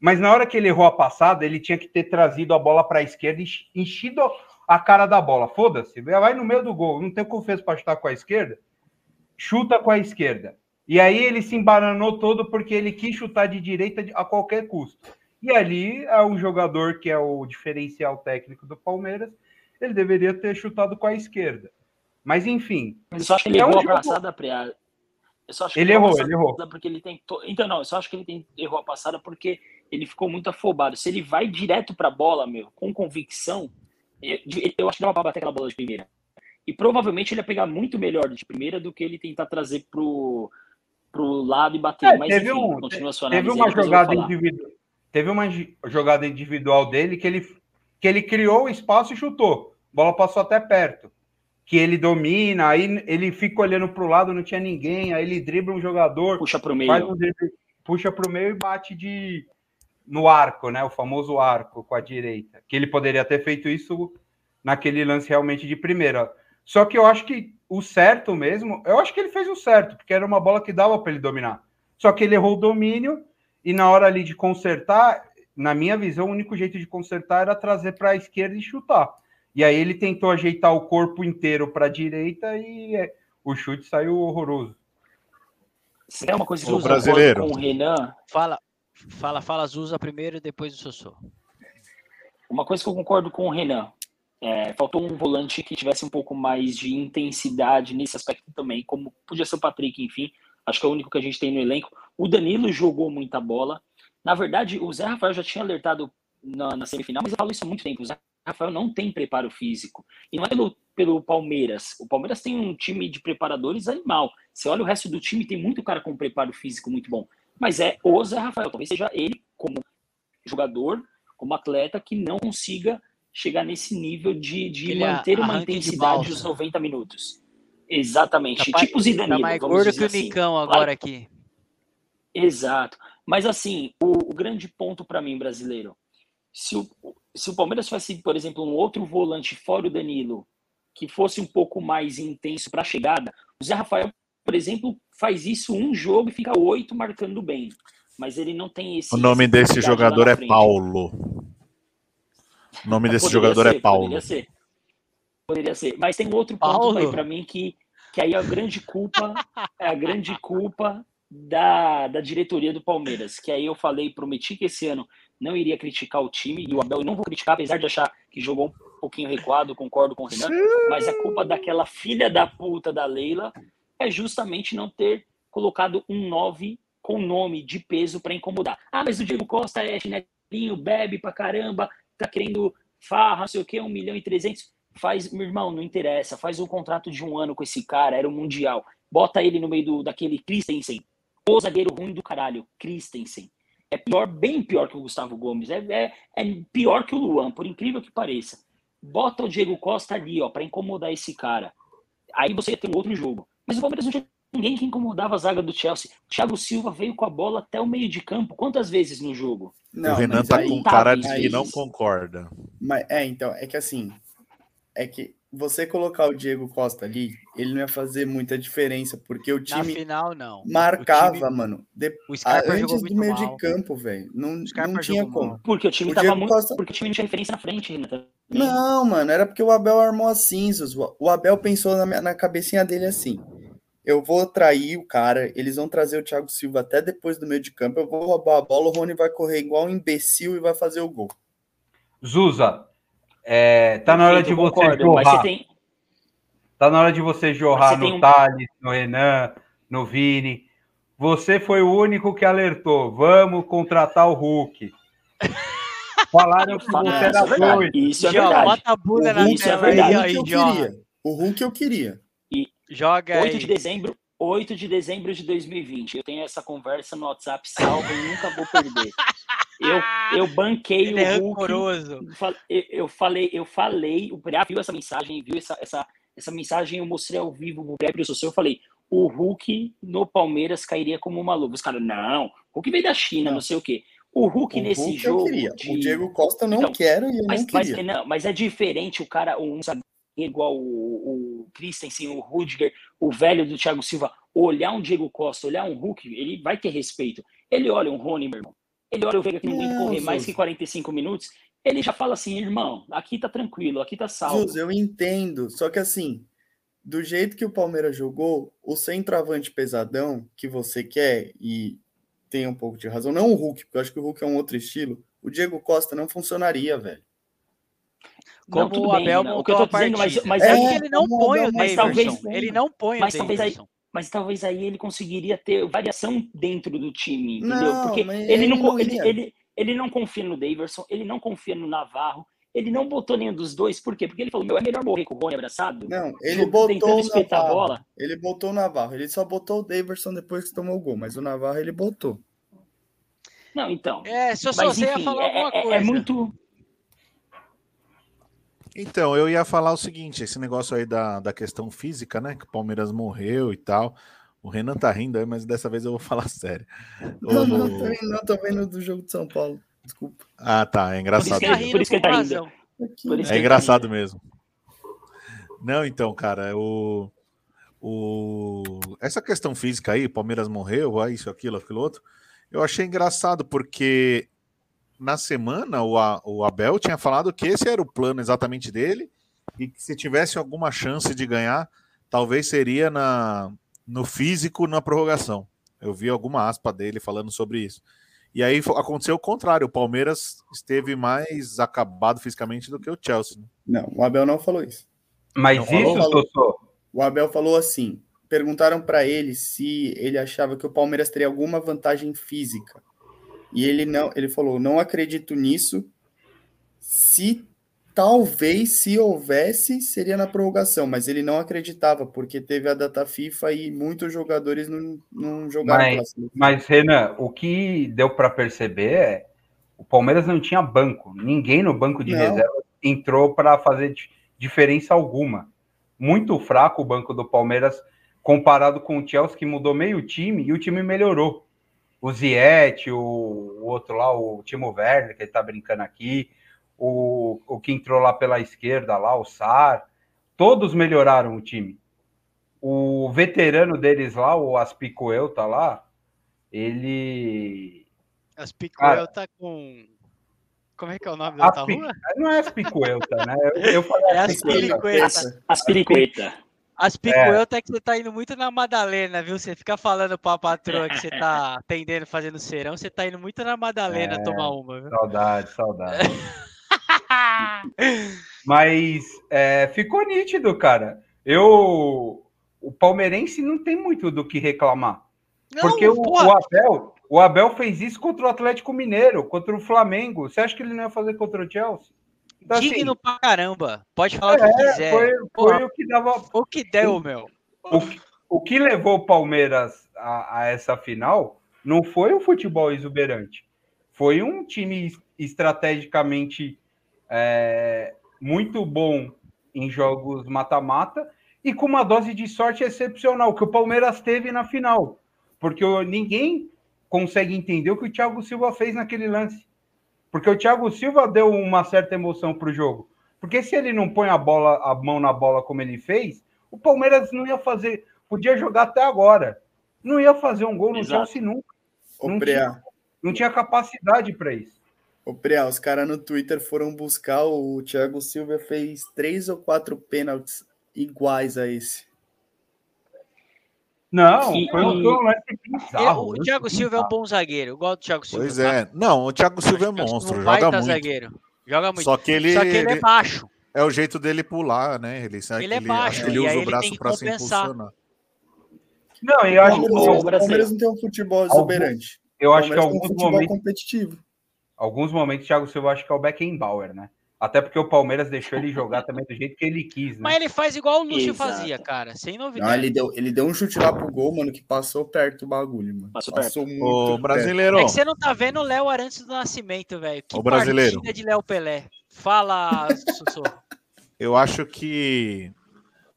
mas na hora que ele errou a passada, ele tinha que ter trazido a bola para a esquerda e enchido a cara da bola. Foda-se, vai no meio do gol. Não tem fez para chutar com a esquerda? Chuta com a esquerda. E aí ele se embananou todo porque ele quis chutar de direita a qualquer custo. E ali é um jogador que é o diferencial técnico do Palmeiras, ele deveria ter chutado com a esquerda. Mas enfim. Eu só acho que ele é errou um a jogo... passada, Priá. Eu só acho ele, errou, ele errou. Porque ele tentou. Então, não, eu só acho que ele tem... errou a passada porque ele ficou muito afobado. Se ele vai direto para a bola, meu, com convicção, eu, acho que dava para bater aquela bola de primeira. E provavelmente ele ia pegar muito melhor de primeira do que ele tentar trazer pro, pro lado e bater. É, Mas teve enfim, um, continua sua Teve uma jogada individual Teve uma jogada individual dele que ele, que ele criou o espaço e chutou. A bola passou até perto. Que ele domina, aí ele fica olhando para o lado, não tinha ninguém, aí ele dribla um jogador. Puxa para o meio. Um drible, puxa para o meio e bate de no arco, né? O famoso arco com a direita. Que ele poderia ter feito isso naquele lance realmente de primeira. Só que eu acho que o certo mesmo, eu acho que ele fez o certo, porque era uma bola que dava para ele dominar. Só que ele errou o domínio e na hora ali de consertar, na minha visão, o único jeito de consertar era trazer para a esquerda e chutar. E aí ele tentou ajeitar o corpo inteiro para a direita e é, o chute saiu horroroso. É uma coisa que o brasileiro com o Renan. Fala, fala, fala, Zusa primeiro e depois o Sossô. Uma coisa que eu concordo com o Renan. É, faltou um volante que tivesse um pouco mais de intensidade nesse aspecto também, como podia ser o Patrick, enfim. Acho que é o único que a gente tem no elenco. O Danilo jogou muita bola. Na verdade, o Zé Rafael já tinha alertado na, na semifinal, mas eu falo isso há muito tempo. O Zé Rafael não tem preparo físico. E não é pelo, pelo Palmeiras. O Palmeiras tem um time de preparadores animal. Você olha o resto do time, tem muito cara com preparo físico muito bom. Mas é o Zé Rafael. Talvez seja ele, como jogador, como atleta, que não consiga chegar nesse nível de, de manter uma intensidade dos 90 minutos. Exatamente. Tá tipo o Zidanilo. Tá mais gordo que o assim. Nicão agora claro. aqui. Exato. Mas assim, o, o grande ponto para mim, brasileiro, se o, se o Palmeiras fosse, por exemplo, um outro volante fora o Danilo, que fosse um pouco mais intenso para a chegada, o Zé Rafael, por exemplo, faz isso um jogo e fica oito marcando bem. Mas ele não tem esse. O nome desse jogador é Paulo. O nome desse jogador é ser, é Paulo. Poderia ser. Poderia ser. Mas tem outro ponto aí para mim que, que aí é a grande culpa é a grande culpa da, da diretoria do Palmeiras. Que aí eu falei, prometi que esse ano não iria criticar o time, e o Abel eu não vou criticar, apesar de achar que jogou um pouquinho recuado, concordo com o Renan, mas a culpa daquela filha da puta da Leila é justamente não ter colocado um 9 com nome de peso para incomodar. Ah, mas o Diego Costa é chinelinho, bebe pra caramba, tá querendo farra, não sei o que, 1 milhão e 300. Faz, meu irmão, não interessa, faz um contrato de um ano com esse cara, era o Mundial. Bota ele no meio do, daquele Christensen, o zagueiro ruim do caralho, Christensen. É pior, bem pior que o Gustavo Gomes. É, é, é pior que o Luan, por incrível que pareça. bota o Diego Costa ali, ó, para incomodar esse cara. Aí você ter um outro jogo. Mas o Palmeiras não tinha ninguém que incomodava a zaga do Chelsea. Thiago Silva veio com a bola até o meio de campo. Quantas vezes no jogo? Não, o Renan tá com cara de que não concorda. Mas, é, então, é que assim, é que você colocar o Diego Costa ali, ele não ia fazer muita diferença, porque o time. Na final, não. Marcava, time... mano. De... O Scarpa antes do meio mal. de campo, velho. Não, não tinha como. Mal. Porque o time o tava muito. Costa... Porque o time não tinha referência na frente ainda. Não, mano, era porque o Abel armou as cinzas. O Abel pensou na, minha, na cabecinha dele assim. Eu vou trair o cara, eles vão trazer o Thiago Silva até depois do meio de campo. Eu vou roubar a bola, o Rony vai correr igual um imbecil e vai fazer o gol. Zuza, é, tá na hora de você concordo, jorrar. Você tem... Tá na hora de você jorrar você no um... Thales, no Renan, no Vini. Você foi o único que alertou. Vamos contratar o Hulk. [laughs] Falaram que você era é doido. Isso é verdade. Bota a bunda na isso é verdade. Aí, eu queria. O Hulk eu queria. E Joga 8 aí. de dezembro, 8 de dezembro de 2020. Eu tenho essa conversa no WhatsApp salvo e nunca vou perder. Eu, [laughs] eu banquei Ele o é Hulk. Eu, eu falei, eu falei, o Briá viu essa mensagem, viu essa, essa, essa mensagem, eu mostrei ao vivo o Briá Social, eu falei, o Hulk no Palmeiras cairia como uma luva. Os caras, não, o Hulk veio da China, não, não sei o quê. O Hulk o nesse Hulk jogo. De... O Diego Costa não então, quero e eu mas, não queria. Mas, não, mas é diferente o cara, um igual o, o Christensen, o Rudiger, o velho do Thiago Silva, olhar um Diego Costa, olhar um Hulk, ele vai ter respeito. Ele olha um Rony, meu irmão ele olha o Veiga que não aguenta correr mais que 45 minutos, ele já fala assim, irmão, aqui tá tranquilo, aqui tá salvo. Jus, eu entendo, só que assim, do jeito que o Palmeiras jogou, o centroavante pesadão que você quer, e tem um pouco de razão, não o Hulk, porque eu acho que o Hulk é um outro estilo, o Diego Costa não funcionaria, velho. Como não, o Abel bem, o que eu tô dizendo, mas, mas é, ele não põe o Davidson, talvez, ele não põe mas o talvez aí, mas talvez aí ele conseguiria ter variação dentro do time, entendeu? Não, Porque ele não, não ele, ele, ele, não confia no Daverson, ele não confia no Navarro, ele não botou nenhum dos dois, por quê? Porque ele falou, meu, é melhor morrer com o Rony abraçado. Não, ele botou o Navarro. Bola. Ele botou o Navarro, ele só botou o Daverson depois que tomou o gol, mas o Navarro ele botou. Não, então. É, se eu só você ia falar é, alguma é, coisa. É muito então, eu ia falar o seguinte: esse negócio aí da, da questão física, né? Que o Palmeiras morreu e tal. O Renan tá rindo aí, mas dessa vez eu vou [laughs] falar sério. [laughs] Não, o... não, tô vendo, não, tô vendo do jogo de São Paulo. Desculpa. Ah, tá. É engraçado. Por isso que ele tá rindo. É tá engraçado mesmo. Não, então, cara, o, o, essa questão física aí, Palmeiras morreu, isso, aquilo, aquilo outro, eu achei engraçado porque na semana, o, o Abel tinha falado que esse era o plano exatamente dele e que se tivesse alguma chance de ganhar, talvez seria na, no físico na prorrogação. Eu vi alguma aspa dele falando sobre isso. E aí aconteceu o contrário, o Palmeiras esteve mais acabado fisicamente do que o Chelsea. Né? Não, o Abel não falou isso. Mas não isso, falou, falou, O Abel falou assim: perguntaram para ele se ele achava que o Palmeiras teria alguma vantagem física. E ele não, ele falou, não acredito nisso. Se talvez se houvesse seria na prorrogação, mas ele não acreditava porque teve a data FIFA e muitos jogadores não, não jogaram. Mas, mas Renan, o que deu para perceber é o Palmeiras não tinha banco, ninguém no banco de não. reserva entrou para fazer diferença alguma. Muito fraco o banco do Palmeiras comparado com o Chelsea que mudou meio time e o time melhorou o Ziet, o, o, outro lá, o Timo Werner, que ele tá brincando aqui, o, o que entrou lá pela esquerda, lá, o Sar, todos melhoraram o time. O veterano deles lá, o Aspicoel, tá lá, ele. Aspicoel tá com. Como é que é o nome da Aspi... rua? Não é Aspicoelta, né? Eu, eu falei é Aspiricueta. Aspiricueta. As picueltas é. é que você tá indo muito na Madalena, viu? Você fica falando pra patroa que você tá [laughs] atendendo, fazendo serão, você tá indo muito na Madalena é, tomar uma, viu? Saudade, saudade. [laughs] Mas é, ficou nítido, cara. Eu. O palmeirense não tem muito do que reclamar. Não, porque o, o, Abel, o Abel fez isso contra o Atlético Mineiro, contra o Flamengo. Você acha que ele não ia fazer contra o Chelsea? Então, assim, Digno assim, pra caramba. Pode falar é, o que quiser. Foi, foi o que dava. O que deu, meu. O, o que levou o Palmeiras a, a, essa final não foi o futebol exuberante. Foi um time estrategicamente é, muito bom em jogos mata-mata e com uma dose de sorte excepcional que o Palmeiras teve na final. Porque ninguém consegue entender o que o Thiago Silva fez naquele lance. Porque o Thiago Silva deu uma certa emoção para o jogo. Porque se ele não põe a bola, a mão na bola como ele fez, o Palmeiras não ia fazer, podia jogar até agora. Não ia fazer um gol no Exato. Chelsea nunca. Não tinha, não tinha, capacidade para isso. O Preá, os caras no Twitter foram buscar o Thiago Silva fez três ou quatro pênaltis iguais a esse. Não, e, foi um lance bizarro. O Thiago Silva é um bom zagueiro. Eu gosto do Thiago Silva. Pois é. Tá? Não, o Thiago Silva é monstro. Um joga muito. zagueiro. Joga muito. Só que ele, Só que ele, é baixo. É o jeito dele pular, né? Ele, ele é baixo. Ele usa o braço para se impulsionar. Não, eu acho que o Palmeiras não tem um futebol exuberante. Eu acho que alguns momentos competitivo. Alguns momentos, Thiago Silva acho que é o Beckenbauer, né? Até porque o Palmeiras deixou ele jogar também do jeito que ele quis, né? Mas ele faz igual o Lúcio Exato. fazia, cara, sem novidade. Não, ele, deu, ele deu um chute lá pro gol, mano, que passou perto do bagulho, mano. Passou, passou perto. muito. O brasileiro. É que você não tá vendo o Léo Arantes do Nascimento, velho. O brasileiro. de Léo Pelé. Fala, Sussô. [laughs] Eu acho que,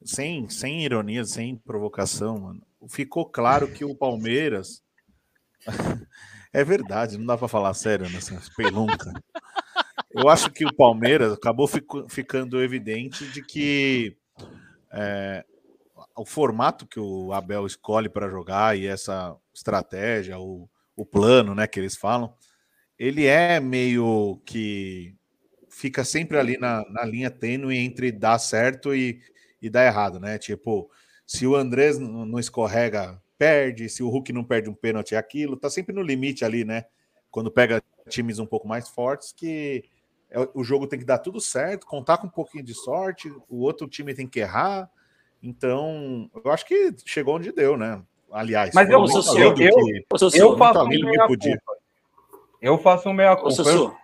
sem, sem ironia, sem provocação, mano, ficou claro que o Palmeiras. [laughs] é verdade, não dá para falar sério nessa pelunca. Eu acho que o Palmeiras acabou fico, ficando evidente de que é, o formato que o Abel escolhe para jogar e essa estratégia, o, o plano, né, que eles falam, ele é meio que fica sempre ali na, na linha tênue entre dar certo e, e dar errado, né? Tipo, se o Andrés não escorrega, perde, se o Hulk não perde um pênalti, é aquilo, tá sempre no limite ali, né? Quando pega times um pouco mais fortes que o jogo tem que dar tudo certo, contar com um pouquinho de sorte, o outro time tem que errar. Então, eu acho que chegou onde deu, né? Aliás, mas eu, sou, eu, eu, eu, faço um meia culpa. Eu faço um meia culpa.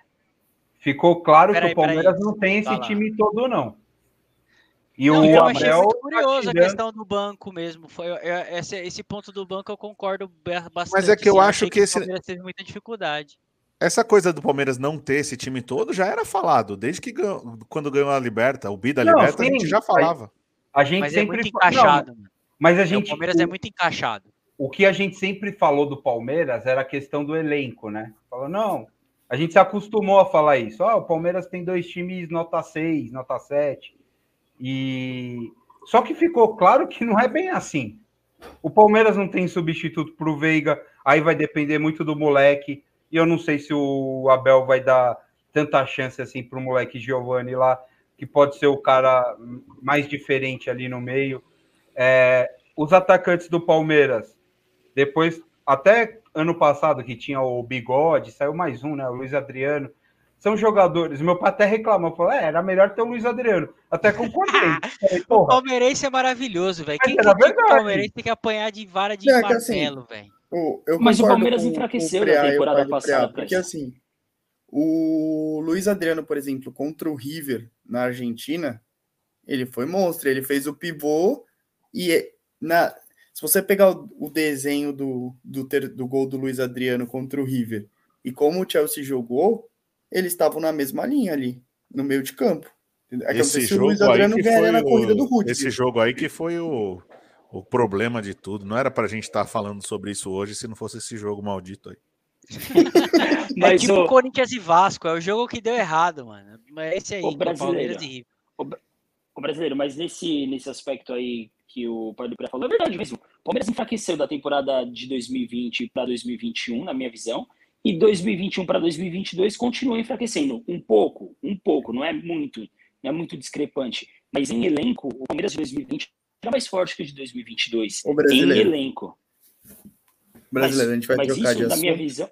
Ficou claro que o Palmeiras não tem esse time todo, não. E não, o eu Abel achei muito curioso a questão do banco mesmo. Foi esse, esse ponto do banco eu concordo bastante. Mas é que eu assim, acho que, que esse o Palmeiras teve muita dificuldade. Essa coisa do Palmeiras não ter esse time todo já era falado, desde que ganhou, quando ganhou a Liberta, o Bi da Liberta, sim, a gente já falava. A gente mas é sempre é muito encaixado. Não, mas a gente, o Palmeiras o, é muito encaixado. O que a gente sempre falou do Palmeiras era a questão do elenco, né? Falou, não, a gente se acostumou a falar isso. Ah, o Palmeiras tem dois times nota 6, nota 7. E só que ficou claro que não é bem assim. O Palmeiras não tem substituto para o Veiga, aí vai depender muito do moleque. E eu não sei se o Abel vai dar tanta chance assim para o moleque Giovanni lá, que pode ser o cara mais diferente ali no meio. É, os atacantes do Palmeiras, depois, até ano passado, que tinha o Bigode, saiu mais um, né? O Luiz Adriano. São jogadores. Meu pai até reclamou, falou: é, era melhor ter o Luiz Adriano. Até concordei. [laughs] o palmeirense é maravilhoso, velho. Quem que o palmeirense tem que apanhar de vara de é, martelo, assim, velho? Mas o Palmeiras enfraqueceu na temporada passada. porque assim, o Luiz Adriano, por exemplo, contra o River na Argentina, ele foi monstro. Ele fez o pivô e é, na, se você pegar o, desenho do, do, ter, do gol do Luiz Adriano contra o River e como o Chelsea jogou, eles estavam na mesma linha ali, no meio de campo. É esse jogo o Luiz Adriano ganha na corrida do Rudy. Esse jogo aí que foi o, o problema de tudo. Não era para a gente estar tá falando sobre isso hoje se não fosse esse jogo maldito aí. [laughs] é tipo o... Corinthians e Vasco, é o jogo que deu errado, mano. Mas esse aí, o brasileiro, o, o, brasileiro, mas nesse, nesse aspecto aí que o Pai do Pré falou, é verdade mesmo. O Palmeiras enfraqueceu da temporada de 2020 para 2021, na minha visão, e 2021 para 2022 continua enfraquecendo um pouco, um pouco, não é muito, não é muito discrepante, mas em elenco, o Palmeiras de 2020 era mais forte que o de 2022 em elenco. Brasileiro, mas, a gente vai trocar isso, de assunto. Na minha visão.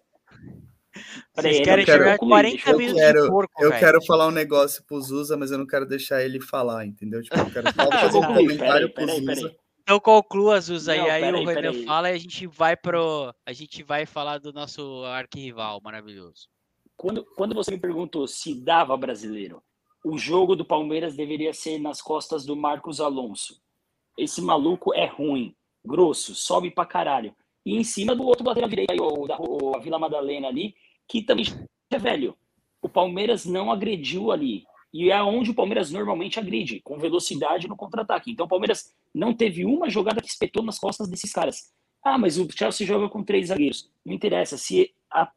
Vocês querem jogar 40 minutos quero, de porco, Eu quero falar um negócio pro Zusa, mas eu não quero deixar ele falar, entendeu? Tipo, eu quero fazer um comentário pro Zusa. Então conclua, Zusa, não, e aí o Renan fala e a gente vai pro. A gente vai falar do nosso arquirrival maravilhoso. Quando, quando você me perguntou se dava brasileiro, o jogo do Palmeiras deveria ser nas costas do Marcos Alonso. Esse maluco é ruim, grosso, sobe pra caralho. E em cima do outro lateral direito, aí, o, da, a Vila Madalena ali, que também é velho. O Palmeiras não agrediu ali. E é onde o Palmeiras normalmente agride, com velocidade no contra-ataque. Então o Palmeiras não teve uma jogada que espetou nas costas desses caras. Ah, mas o Chelsea joga com três zagueiros. Não interessa. Se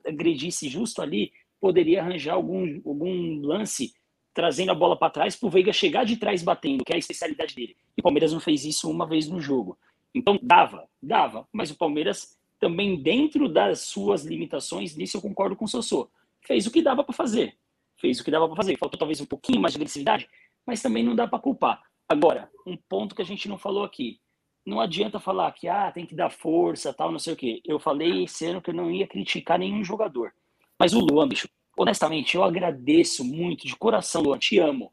agredisse justo ali, poderia arranjar algum, algum lance trazendo a bola para trás para o Veiga chegar de trás batendo, que é a especialidade dele. E o Palmeiras não fez isso uma vez no jogo. Então dava, dava. Mas o Palmeiras também dentro das suas limitações, nisso eu concordo com o Sossô, fez o que dava para fazer. Fez o que dava para fazer. Faltou talvez um pouquinho mais de agressividade, mas também não dá para culpar. Agora, um ponto que a gente não falou aqui. Não adianta falar que ah, tem que dar força, tal, não sei o quê. Eu falei esse ano que eu não ia criticar nenhum jogador. Mas o Luan, bicho, honestamente, eu agradeço muito, de coração, Luan, te amo.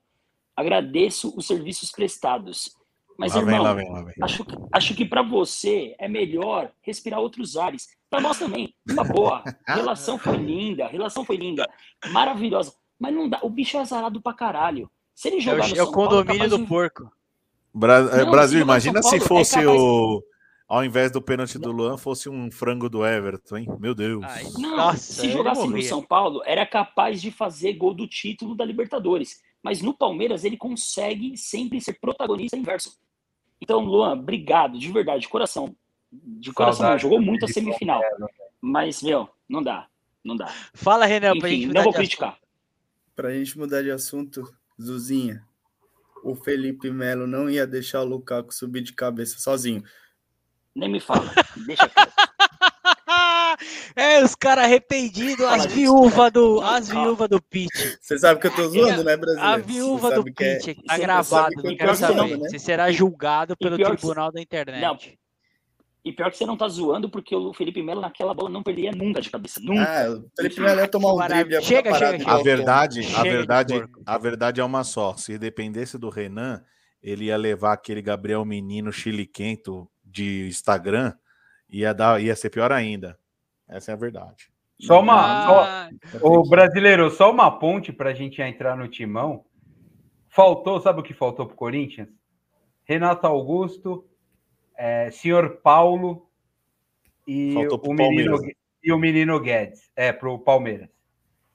Agradeço os serviços prestados. Mas, lá irmão, vem, lá vem, lá vem. acho que, acho que para você é melhor respirar outros ares. Para nós também, uma boa. [laughs] Relação foi linda, relação foi linda, maravilhosa. Mas não dá, o bicho é azarado pra caralho. Se ele jogar é o, no é o condomínio Paulo, é do de... porco. Bra não, Brasil, imagina se, Paulo, fosse é o. Ao invés do pênalti do Luan, fosse um frango do Everton, hein? Meu Deus. Ai, não, Nossa, se jogasse no São Paulo, era capaz de fazer gol do título da Libertadores. Mas no Palmeiras, ele consegue sempre ser protagonista inverso. Então, Luan, obrigado, de verdade, de coração. De coração, Saudade, jogou muito a semifinal. Mas, meu, não dá. Não dá. Fala, Renan, Enfim, pra gente não vou criticar. Pra gente mudar de assunto, Zuzinha, o Felipe Melo não ia deixar o Lukaku subir de cabeça sozinho. Nem me fala. Deixa quieto. [laughs] É, os caras arrependidos, as viúvas do, as viúva do Pete. Você sabe que eu tô zoando, né, brasileiro? A viúva do Pete, é... tá gravado, não quero saber. Né? Você será julgado pelo Tribunal que... da Internet. Não. E pior que você não tá zoando, porque o Felipe Melo naquela bola não perdia nunca de cabeça. Nunca. Ah, o Felipe Melo ia tomar um drible. Chega, chega, chega. A verdade, a verdade, a verdade é uma só. Se dependesse do Renan, ele ia levar aquele Gabriel Menino chiliquento de Instagram, ia, dar, ia ser pior ainda. Essa é a verdade. Só uma. Ah, só, o brasileiro, só uma ponte para a gente entrar no timão. Faltou, sabe o que faltou para o Corinthians? Renato Augusto, é, senhor Paulo e o, menino, e o menino Guedes. É, para o Palmeiras.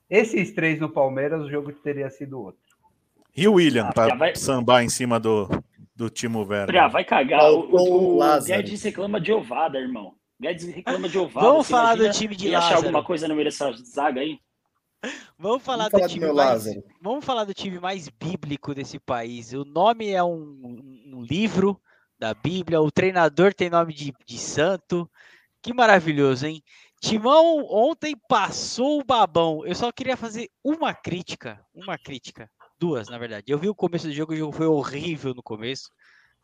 Esses três no Palmeiras, o jogo teria sido outro. E o William, ah, para vai... sambar em cima do, do Timo Werner. Já vai cagar. O, o, o Guedes reclama de ovada, irmão. Guedes reclama de ovada. Vamos falar do time de Lázaro. achar alguma coisa no meio dessa zaga aí? Vamos falar, Vamos do, time do mais, Vamos falar do time mais bíblico desse país. O nome é um, um livro da Bíblia. O treinador tem nome de, de santo. Que maravilhoso, hein? Timão ontem passou o babão. Eu só queria fazer uma crítica. Uma crítica. Duas, na verdade. Eu vi o começo do jogo, o jogo foi horrível no começo.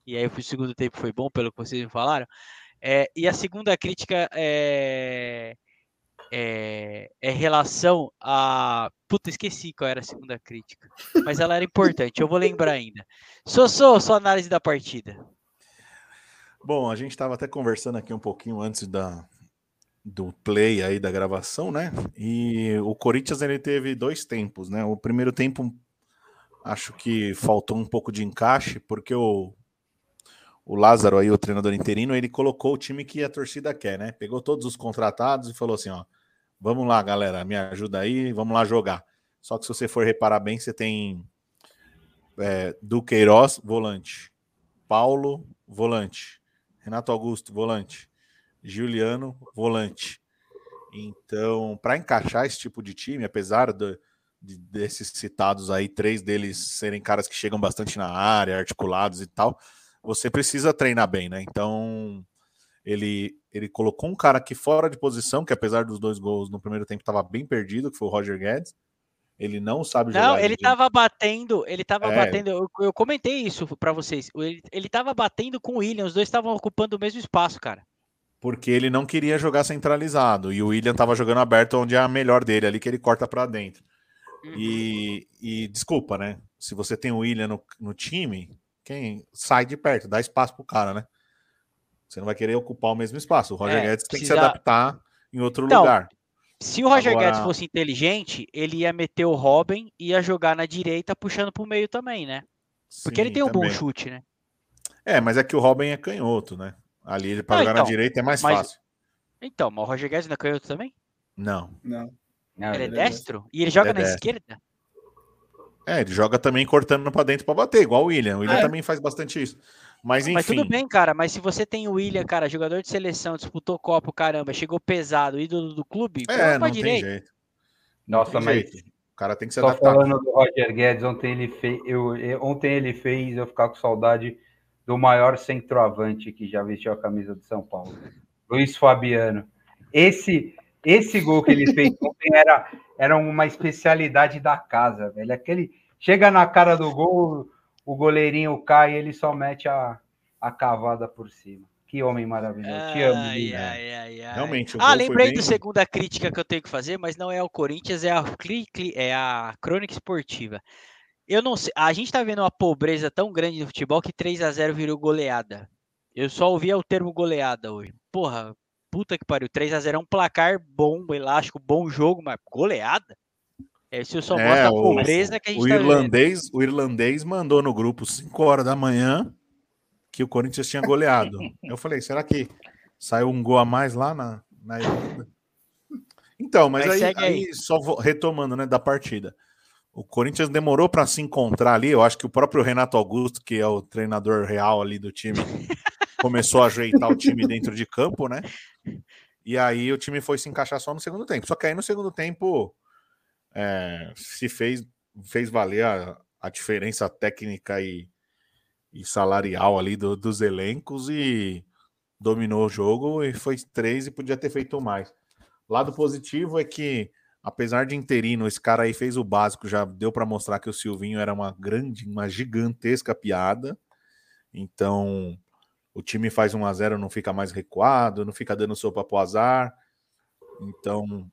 E aí o segundo tempo foi bom, pelo que vocês me falaram. É, e a segunda crítica é, é, é relação a. Puta, esqueci qual era a segunda crítica. Mas ela era importante, eu vou lembrar ainda. Sossô, sua análise da partida. Bom, a gente estava até conversando aqui um pouquinho antes da, do play aí da gravação, né? E o Corinthians ele teve dois tempos, né? O primeiro tempo acho que faltou um pouco de encaixe, porque o, o Lázaro aí, o treinador interino, ele colocou o time que a torcida quer, né? Pegou todos os contratados e falou assim, ó, vamos lá, galera, me ajuda aí, vamos lá jogar. Só que se você for reparar bem, você tem é, Duqueiroz, volante, Paulo, volante, Renato Augusto, volante, Juliano, volante. Então, para encaixar esse tipo de time, apesar do, desses citados aí, três deles serem caras que chegam bastante na área, articulados e tal, você precisa treinar bem, né? Então, ele, ele colocou um cara aqui fora de posição, que apesar dos dois gols no primeiro tempo estava bem perdido, que foi o Roger Guedes. Ele não sabe jogar. Não, ele estava batendo, ele estava é. batendo. Eu, eu, comentei isso para vocês. Ele, ele tava batendo com o William, os dois estavam ocupando o mesmo espaço, cara. Porque ele não queria jogar centralizado e o William estava jogando aberto onde é a melhor dele, ali que ele corta para dentro. Uhum. E, e desculpa, né? Se você tem o William no, no time, quem sai de perto, dá espaço pro cara, né? Você não vai querer ocupar o mesmo espaço. O Roger é, Guedes tem que se adaptar em outro então, lugar. Se o Roger Agora... Guedes fosse inteligente, ele ia meter o Robin e ia jogar na direita, puxando pro meio também, né? Porque Sim, ele tem um também. bom chute, né? É, mas é que o Robin é canhoto, né? Ali ele para jogar então, na direita é mais mas... fácil. Então, mas o Roger Guedes não é canhoto também? Não. Não. Não ele, é destro? E ele joga é na destro. esquerda? É, ele joga também cortando para dentro para bater, igual o William. O William é. também faz bastante isso. Mas enfim. Mas tudo bem, cara. Mas se você tem o William, cara, jogador de seleção, disputou copo, caramba, chegou pesado, ídolo do clube, é, não tem jeito. Nossa, tem mas jeito. o cara tem que ser adaptado. falando do Roger Guedes, ontem ele fez, eu, ontem ele fez eu ficar com saudade do maior centroavante que já vestiu a camisa de São Paulo, Luiz Fabiano. Esse esse gol que ele fez ontem era era uma especialidade da casa, velho. Aquele chega na cara do gol, o goleirinho cai e ele só mete a, a cavada por cima. Que homem maravilhoso. Ai, Te amo. Ai, ai, ai, Realmente. ah, lembrei bem... do segunda crítica que eu tenho que fazer, mas não é o Corinthians, é a, é a crônica esportiva. Eu não sei. A gente tá vendo uma pobreza tão grande no futebol que 3 a 0 virou goleada. Eu só ouvia o termo goleada hoje. Porra, puta que pariu. 3 a 0 é um placar bom, elástico, bom jogo, mas goleada? Esse só é, mostra a pobreza que a gente o tá irlandês, vendo. O irlandês mandou no grupo 5 horas da manhã que o Corinthians tinha goleado. [laughs] Eu falei, será que saiu um gol a mais lá na, na Irlanda? Então, mas, mas aí, aí, aí, só retomando, né, da partida. O Corinthians demorou para se encontrar ali. Eu acho que o próprio Renato Augusto, que é o treinador real ali do time, [laughs] começou a ajeitar o time dentro de campo, né? E aí o time foi se encaixar só no segundo tempo. Só que aí no segundo tempo é, se fez, fez valer a, a diferença técnica e, e salarial ali do, dos elencos e dominou o jogo e foi três e podia ter feito mais. Lado positivo é que, apesar de interino, esse cara aí fez o básico, já deu para mostrar que o Silvinho era uma grande, uma gigantesca piada. Então, o time faz 1 a 0 não fica mais recuado, não fica dando sopa pro azar. Então,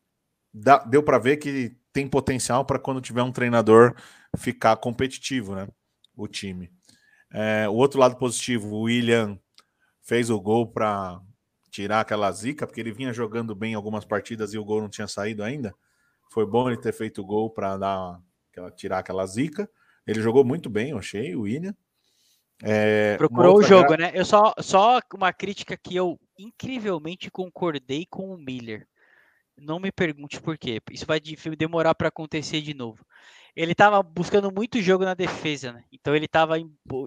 dá, deu para ver que tem potencial para quando tiver um treinador ficar competitivo, né? O time. É, o outro lado positivo, o William fez o gol para tirar aquela zica, porque ele vinha jogando bem algumas partidas e o gol não tinha saído ainda. Foi bom ele ter feito o gol para dar tirar aquela zica. Ele jogou muito bem, eu achei, o William. É, Procurou o jogo, gra... né? Eu só, só uma crítica que eu incrivelmente concordei com o Miller. Não me pergunte por quê. Isso vai demorar para acontecer de novo. Ele estava buscando muito jogo na defesa, né? Então ele estava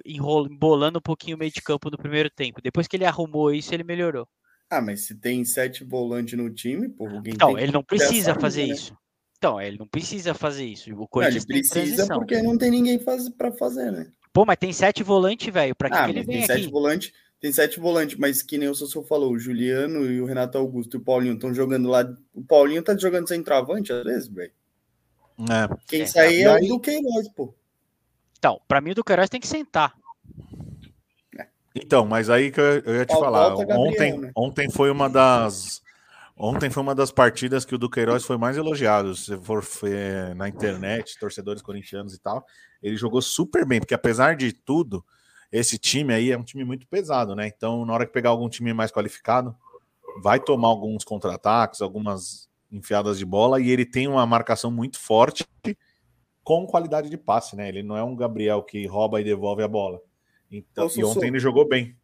embolando um pouquinho o meio de campo no primeiro tempo. Depois que ele arrumou isso, ele melhorou. Ah, mas se tem sete volantes no time, pô, alguém Então, ele não precisa fazer né? isso. Então, ele não precisa fazer isso. O Corinthians não, ele precisa porque não tem ninguém faz, para fazer, né? Pô, mas tem sete volantes, velho. Pra que, ah, que ele vem tem aqui? Sete volantes, tem sete volantes, mas que nem o Sossô falou, o Juliano e o Renato Augusto e o Paulinho estão jogando lá. O Paulinho tá jogando sem travante às vezes, velho. É. Quem é. sair é o do Queiroz, pô. Então, pra mim o do Queiroz tem que sentar. É. Então, mas aí que eu ia te falar. Gabriel, ontem, né? ontem foi uma das. Ontem foi uma das partidas que o Duqueiroz foi mais elogiado. Se for na internet, torcedores corintianos e tal, ele jogou super bem, porque apesar de tudo, esse time aí é um time muito pesado, né? Então, na hora que pegar algum time mais qualificado, vai tomar alguns contra-ataques, algumas enfiadas de bola, e ele tem uma marcação muito forte com qualidade de passe, né? Ele não é um Gabriel que rouba e devolve a bola. Então, e ontem ele jogou bem.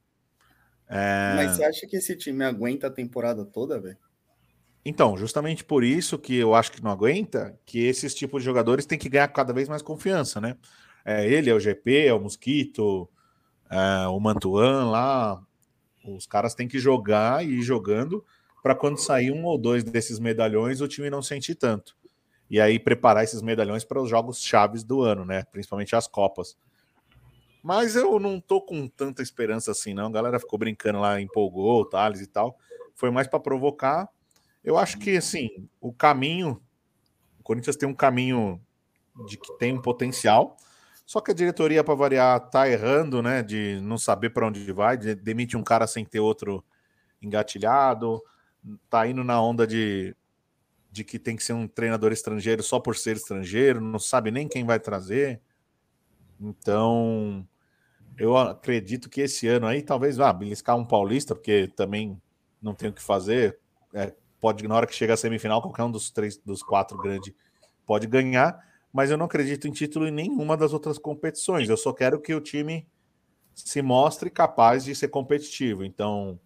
É... Mas você acha que esse time aguenta a temporada toda, velho? Então, justamente por isso que eu acho que não aguenta, que esses tipos de jogadores têm que ganhar cada vez mais confiança, né? É, ele é o GP, é o Mosquito, é, o Mantuan lá, os caras têm que jogar e ir jogando para quando sair um ou dois desses medalhões o time não sentir tanto. E aí preparar esses medalhões para os jogos chaves do ano, né? Principalmente as Copas. Mas eu não tô com tanta esperança assim, não. A galera ficou brincando lá, empolgou, Thales e tal. Foi mais para provocar. Eu acho que, assim, o caminho. O Corinthians tem um caminho de que tem um potencial. Só que a diretoria, para variar, tá errando, né? De não saber para onde vai, de, demite um cara sem ter outro engatilhado, tá indo na onda de, de que tem que ser um treinador estrangeiro só por ser estrangeiro, não sabe nem quem vai trazer. Então, eu acredito que esse ano aí, talvez vá ah, beliscar um paulista, porque também não tem o que fazer. É, pode, na hora que chega a semifinal, qualquer um dos três, dos quatro grandes pode ganhar mas eu não acredito em título em nenhuma das outras competições. Eu só quero que o time se mostre capaz de ser competitivo. Então,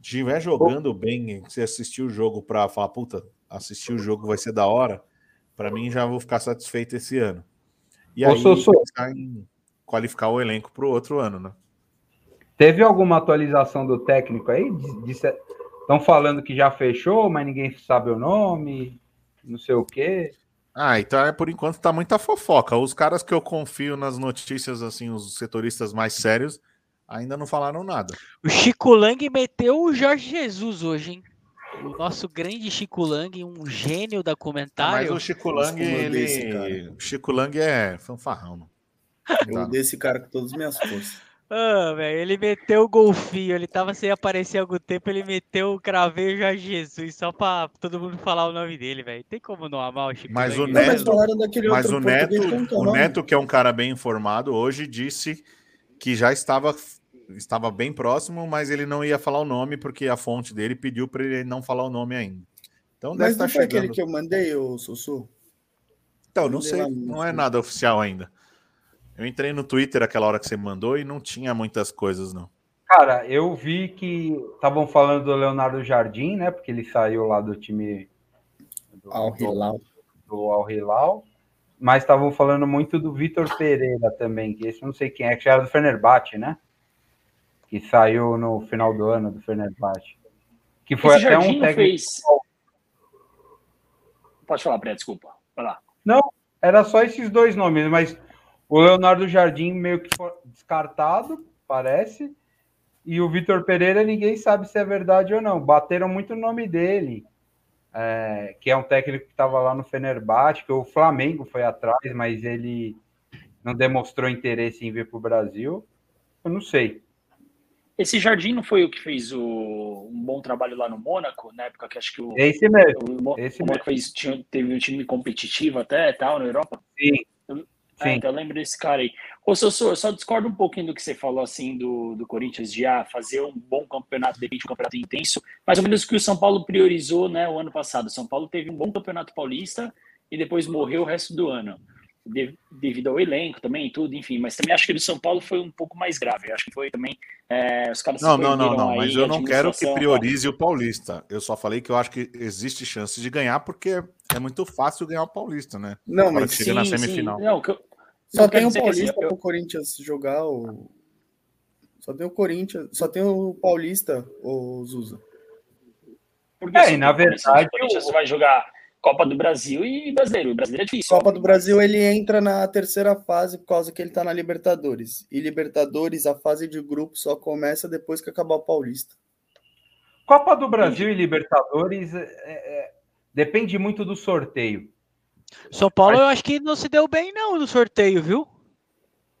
estiver jogando bem, se assistir o jogo para falar, puta, assistir o jogo vai ser da hora, para mim já vou ficar satisfeito esse ano. E Ô, aí pensar em qualificar o elenco para o outro ano, né? Teve alguma atualização do técnico aí? Estão falando que já fechou, mas ninguém sabe o nome, não sei o quê. Ah, então é por enquanto tá muita fofoca. Os caras que eu confio nas notícias, assim, os setoristas mais sérios, ainda não falaram nada. O Chico Lang meteu o Jorge Jesus hoje, hein? O nosso grande Chico Lang, um gênio da comentário. mas o Chico Lang, ele. O Chico Lang é fanfarrão. Eu tá. desse cara com todas as minhas forças. Ah, velho, ele meteu o golfinho, ele tava sem aparecer há algum tempo, ele meteu o cravejo a Jesus, só pra todo mundo falar o nome dele, velho. Tem como não amar o Chico Mas o Neto, mas o Neto, o Neto, que é um cara bem informado, hoje disse que já estava estava bem próximo, mas ele não ia falar o nome porque a fonte dele pediu para ele não falar o nome ainda. Então mas deve estar tá chegando. aquele que eu mandei, o Sussu? Então, não sei, não é nada oficial ainda. Eu entrei no Twitter aquela hora que você mandou e não tinha muitas coisas, não. Cara, eu vi que estavam falando do Leonardo Jardim, né? Porque ele saiu lá do time do Al Hilal. Do Al Hilal. Mas estavam falando muito do Vitor Pereira também, que esse não sei quem é, que era do Fenerbahçe, né? Que saiu no final do ano do Fenerbahçe. Que foi esse até um técnico. Fez... Pode falar, Pré, desculpa. Vai lá. Não, era só esses dois nomes, mas o Leonardo Jardim meio que descartado, parece. E o Vitor Pereira, ninguém sabe se é verdade ou não. Bateram muito o nome dele, é, que é um técnico que estava lá no Fenerbahçe, que o Flamengo foi atrás, mas ele não demonstrou interesse em vir para o Brasil. Eu não sei. Esse Jardim não foi o que fez o, um bom trabalho lá no Mônaco, na época que acho que o. Esse mesmo. O, esse o Mônaco fez, tinha, teve um time competitivo até tal na Europa? Sim. Sim. É, então lembra desse cara aí. Ô, Sossô, eu só discordo um pouquinho do que você falou, assim, do, do Corinthians de ah, fazer um bom campeonato, de repente um campeonato intenso, mais ou menos o que o São Paulo priorizou, né, o ano passado. O São Paulo teve um bom campeonato paulista e depois morreu o resto do ano. De, devido ao elenco também, tudo, enfim, mas também acho que o São Paulo foi um pouco mais grave. Eu acho que foi também. É, os caras Não, não, não, não, mas eu não quero que priorize o Paulista. Eu só falei que eu acho que existe chance de ganhar, porque é muito fácil ganhar o Paulista, né? Não, mas sim, na semifinal. Sim. Não, que eu, só tem o Paulista assim, para o Corinthians jogar o. Só tem o Corinthians, só tem o Paulista, o Zuza. Porque é, assim, na verdade. O Corinthians vai jogar Copa do Brasil e Brasileiro. O Brasileiro é difícil. Copa do Brasil ele entra na terceira fase por causa que ele está na Libertadores. E Libertadores, a fase de grupo só começa depois que acabar o Paulista. Copa do Brasil e Libertadores é, é, depende muito do sorteio. São Paulo, eu acho que não se deu bem, não, no sorteio, viu?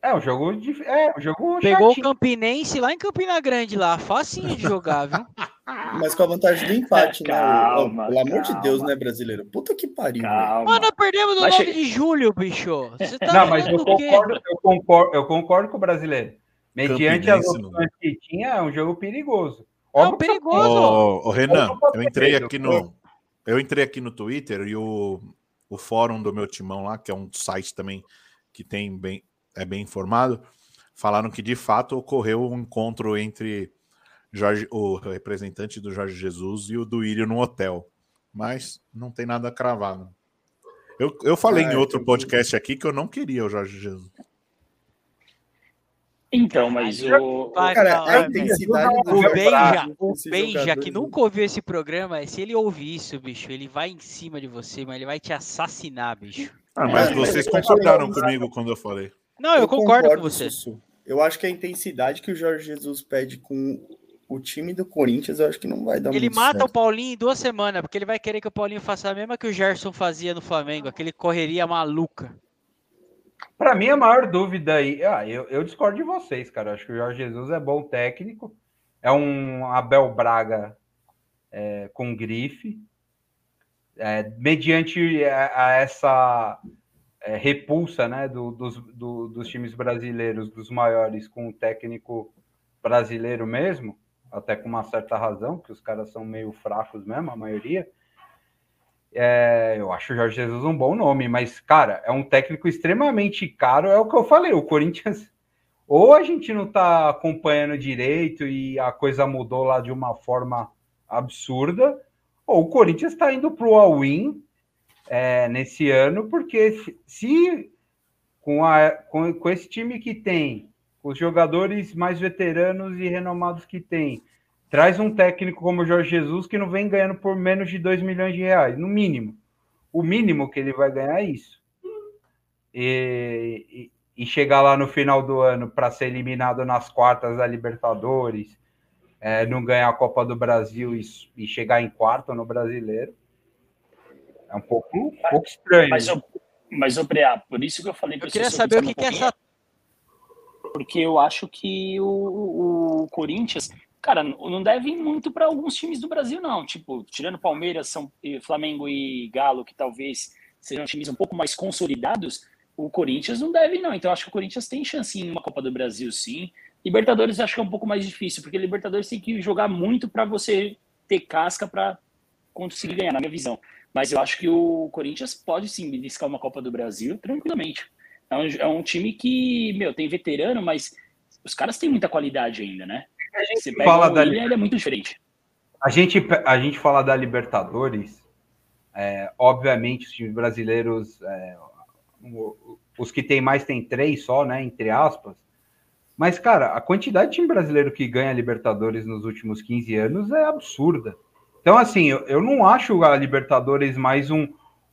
É, um jogo de. É, um jogo Pegou chatinho. o Campinense lá em Campina Grande, lá. Facinho de jogar, viu? [laughs] Mas com a vantagem do empate, né? calma, né? Pelo amor de Deus, né, brasileiro? Puta que pariu. Mano, nós perdemos no 9 de julho, bicho. Você tá não, mas eu concordo, eu concordo, eu concordo com o brasileiro. Mediante as opções que tinha, é um jogo perigoso. Óbvio é um perigoso. Ô, ô, Renan, eu entrei aqui no. Eu entrei aqui no Twitter e o, o fórum do meu timão lá, que é um site também que tem bem, é bem informado, falaram que de fato ocorreu um encontro entre Jorge, o representante do Jorge Jesus e o do Írio no hotel. Mas não tem nada cravado. Eu, eu falei ah, em outro podcast aqui que eu não queria o Jorge Jesus. Então, mas o. Cara, a intensidade do o Benja, o Benja, que nunca ouviu esse programa, se ele ouvir isso, bicho, ele vai em cima de você, mas ele vai te assassinar, bicho. Ah, mas vocês concordaram comigo quando eu falei. Não, eu, eu concordo, concordo, com você. Eu acho que a intensidade que o Jorge Jesus pede com o time do Corinthians, eu acho que não vai dar Ele mata certo. o Paulinho em duas semanas, porque ele vai querer que o Paulinho faça a mesma que o Gerson fazia no Flamengo, aquele correria maluca. Para mim, a maior dúvida aí. Ah, eu, eu discordo de vocês, cara. Acho que o Jorge Jesus é bom técnico. É um Abel Braga é, com grife. É, mediante a, a essa é, repulsa né, do, dos, do, dos times brasileiros, dos maiores, com o técnico brasileiro mesmo, até com uma certa razão, que os caras são meio fracos mesmo, a maioria. É, eu acho o Jorge Jesus um bom nome, mas, cara, é um técnico extremamente caro. É o que eu falei, o Corinthians. Ou a gente não tá acompanhando direito e a coisa mudou lá de uma forma absurda, ou o Corinthians está indo para o all-in é, nesse ano, porque se com, a, com, com esse time que tem, os jogadores mais veteranos e renomados que tem, traz um técnico como o Jorge Jesus que não vem ganhando por menos de 2 milhões de reais, no mínimo. O mínimo que ele vai ganhar é isso. E, e, e chegar lá no final do ano para ser eliminado nas quartas da Libertadores, é, não ganhar a Copa do Brasil e, e, chegar em quarto no brasileiro. É um pouco, um pouco estranho. Mas, eu, mas, eu, Preá, por isso que eu falei Eu queria saber o que, um que é essa. Porque eu acho que o, o Corinthians cara, não deve ir muito para alguns times do Brasil, não. Tipo, tirando Palmeiras, São, Flamengo e Galo, que talvez sejam times um pouco mais consolidados, o Corinthians não deve, não. Então, acho que o Corinthians tem chance em uma Copa do Brasil, sim. Libertadores acho que é um pouco mais difícil, porque Libertadores tem que jogar muito para você ter casca para conseguir ganhar, na minha visão. Mas eu acho que o Corinthians pode sim beliscar uma Copa do Brasil tranquilamente. É um, é um time que, meu, tem veterano, mas os caras têm muita qualidade ainda, né? A gente Você fala da William, ele é muito diferente. A gente, a gente fala da Libertadores, é, obviamente os times brasileiros, é, os que tem mais tem três só, né? Entre aspas. Mas, cara, a quantidade de time brasileiro que ganha Libertadores nos últimos 15 anos é absurda. Então, assim, eu, eu não acho a Libertadores mais um,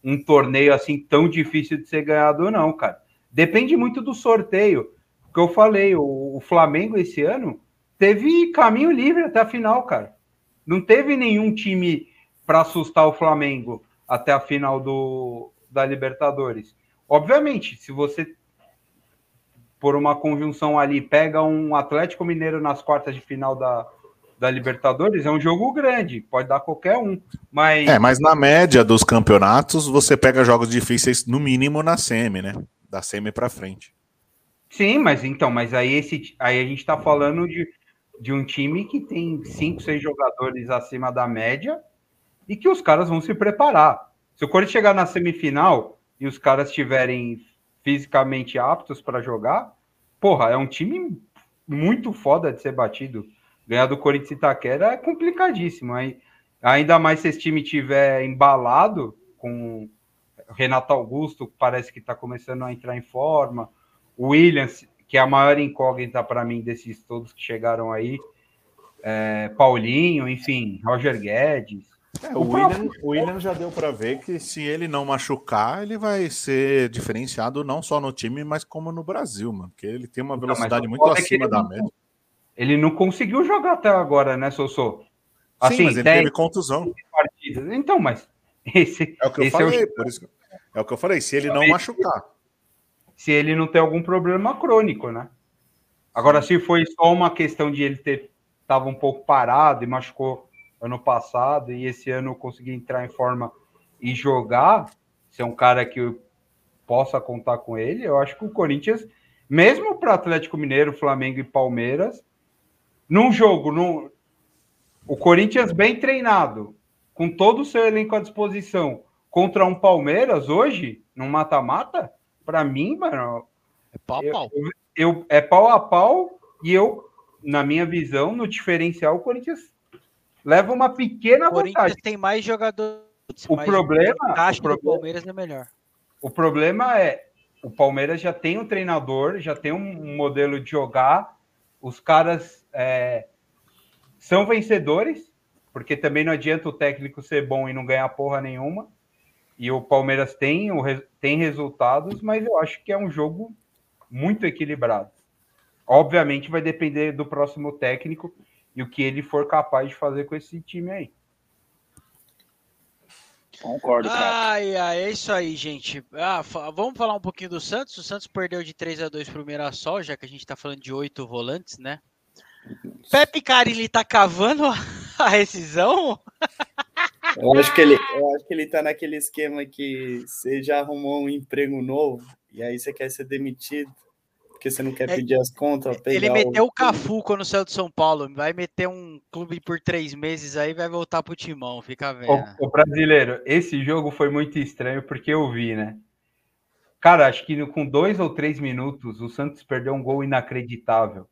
um torneio assim tão difícil de ser ganhado, não, cara. Depende muito do sorteio. Que eu falei, o, o Flamengo esse ano teve caminho livre até a final, cara. Não teve nenhum time para assustar o Flamengo até a final do, da Libertadores. Obviamente, se você por uma conjunção ali, pega um Atlético Mineiro nas quartas de final da, da Libertadores, é um jogo grande, pode dar qualquer um. Mas... É, mas na média dos campeonatos, você pega jogos difíceis, no mínimo, na semi, né? Da semi para frente. Sim, mas então, mas aí, esse, aí a gente está falando de, de um time que tem cinco, seis jogadores acima da média e que os caras vão se preparar. Se o Corinthians chegar na semifinal e os caras estiverem fisicamente aptos para jogar, porra, é um time muito foda de ser batido. Ganhar do Corinthians Itaquera é complicadíssimo. Aí, ainda mais se esse time tiver embalado com Renato Augusto, parece que está começando a entrar em forma. O Williams, que é a maior incógnita para mim desses todos que chegaram aí. É, Paulinho, enfim, Roger Guedes. É, o, William, o William já deu para ver que se ele não machucar, ele vai ser diferenciado não só no time, mas como no Brasil, mano. Porque ele tem uma velocidade muito é acima é da média. Ele não conseguiu jogar até agora, né, Sossô? Assim, Sim, mas ele teve contusão. [laughs] Partidas. Então, mas esse é o que eu falei, é o... isso. É o que eu falei, se ele não machucar. Se ele não tem algum problema crônico, né? Agora, se foi só uma questão de ele ter estava um pouco parado e machucou ano passado e esse ano conseguir entrar em forma e jogar, ser um cara que eu possa contar com ele, eu acho que o Corinthians, mesmo para Atlético Mineiro, Flamengo e Palmeiras, num jogo, num, o Corinthians bem treinado, com todo o seu elenco à disposição, contra um Palmeiras hoje, num mata-mata, para mim, mano. É pau a pau. Eu, eu, é pau a pau, e eu, na minha visão, no diferencial, o Corinthians leva uma pequena o Corinthians vantagem. tem mais jogadores. O problema, o problema, Palmeiras é melhor. O problema é o Palmeiras já tem um treinador, já tem um modelo de jogar. Os caras é, são vencedores, porque também não adianta o técnico ser bom e não ganhar porra nenhuma. E o Palmeiras tem, tem resultados, mas eu acho que é um jogo muito equilibrado. Obviamente vai depender do próximo técnico e o que ele for capaz de fazer com esse time aí. Concordo, cara. Ai, ai, é isso aí, gente. Ah, vamos falar um pouquinho do Santos. O Santos perdeu de 3 a 2 para o Mirassol, já que a gente está falando de oito volantes, né? Pepe Carilli tá cavando a rescisão? Eu acho que ele, eu acho que ele tá naquele esquema que você já arrumou um emprego novo e aí você quer ser demitido porque você não quer é, pedir as contas. Ele meteu o... o Cafu quando saiu de São Paulo. Vai meter um clube por três meses aí vai voltar pro timão, fica vendo. O, o brasileiro, esse jogo foi muito estranho porque eu vi, né? Cara, acho que com dois ou três minutos o Santos perdeu um gol inacreditável.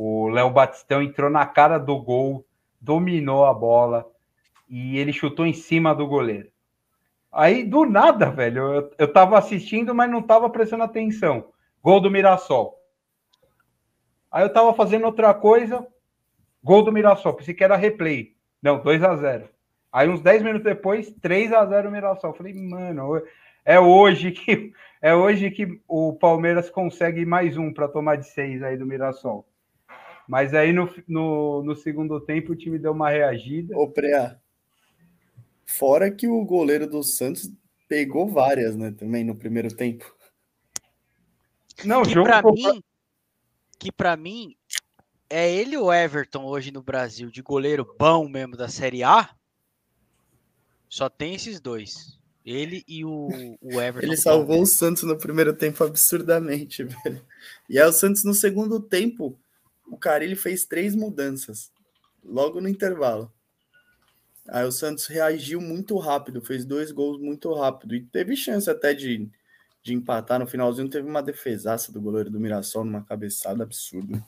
O Léo Batistão entrou na cara do gol, dominou a bola e ele chutou em cima do goleiro. Aí, do nada, velho, eu, eu tava assistindo, mas não tava prestando atenção. Gol do Mirassol. Aí eu tava fazendo outra coisa, gol do Mirassol, pensei que era replay. Não, 2 a 0 Aí uns 10 minutos depois, 3 a 0 Mirassol. Falei, mano, é hoje que é hoje que o Palmeiras consegue mais um para tomar de seis aí do Mirassol. Mas aí no, no, no, segundo tempo o time deu uma reagida. Ô, Preá, fora que o goleiro do Santos pegou várias, né, também no primeiro tempo. Não, que jogo para mim, que para mim é ele o Everton hoje no Brasil de goleiro bom mesmo da Série A. Só tem esses dois. Ele e o, o Everton. Ele salvou o Santos no primeiro tempo absurdamente, [laughs] velho. E aí o Santos no segundo tempo, o cara ele fez três mudanças logo no intervalo. Aí o Santos reagiu muito rápido, fez dois gols muito rápido e teve chance até de, de empatar no finalzinho. Teve uma defesaça do goleiro do Mirassol numa cabeçada absurda.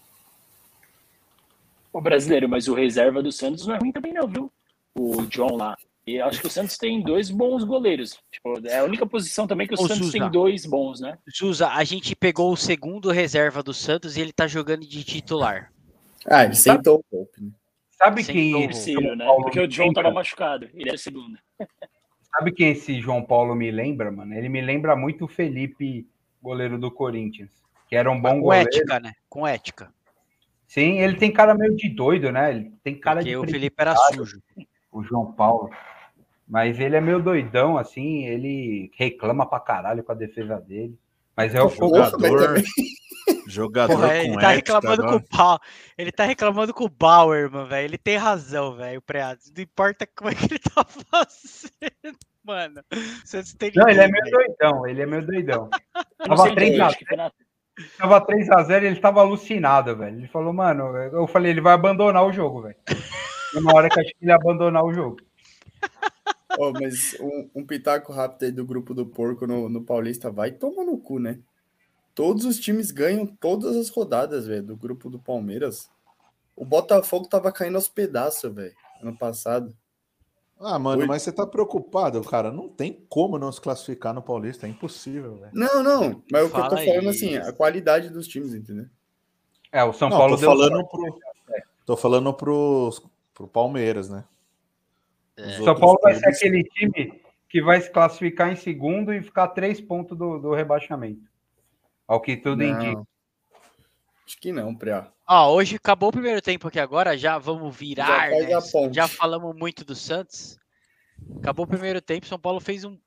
O brasileiro, mas o reserva do Santos não é ruim também, não, viu? O John lá. E acho que o Santos tem dois bons goleiros. Tipo, é a única posição também que o Ô, Santos tem dois bons, né? Zusa, a gente pegou o segundo reserva do Santos e ele tá jogando de titular. Ah, ele sentou o golpe, né? Sabe quem. Terceiro, né? Porque o John tava machucado. Ele era o segundo. Sabe quem esse João Paulo me lembra, mano? Ele me lembra muito o Felipe, goleiro do Corinthians. Que era um bom Com goleiro. Com ética, né? Com ética. Sim, ele tem cara meio de doido, né? Ele tem cara Porque de. o Felipe era sujo. O João Paulo. Mas ele é meio doidão, assim, ele reclama pra caralho com a defesa dele. Mas é o jogador. [laughs] jogador Porra, ele tá reclamando com o Bauer. Ele tá reclamando com o Bauer, mano, velho. Ele tem razão, velho, Preatos. Não importa como é que ele tá [laughs] fazendo, mano. Vocês têm Não, ele é meio doidão, ele é meio doidão. [laughs] Tava 3x0. Tava 3x0 ele tava alucinado, velho. Ele falou, mano, eu falei, ele vai abandonar o jogo, velho. Uma hora que acho que ele ia abandonar o jogo. Oh, mas um, um, pitaco rápido aí do grupo do porco no, no Paulista vai tomar no cu, né? Todos os times ganham todas as rodadas, velho, do grupo do Palmeiras. O Botafogo tava caindo aos pedaços, velho, ano passado. Ah, mano, Foi... mas você tá preocupado, cara. Não tem como não se classificar no Paulista, é impossível, velho. Não, não. Mas o que eu tô falando, assim, a qualidade dos times, entendeu? É, o São não, Paulo tô falando pro, Tô falando pro, pro Palmeiras, né? É. São Paulo vai ser aquele time que vai se classificar em segundo e ficar três pontos do, do rebaixamento. Ao que tudo não. indica. Acho que não, Priá. Ó, hoje acabou o primeiro tempo aqui agora, já vamos virar. Já, né? já falamos muito do Santos. Acabou o primeiro tempo, São Paulo fez um.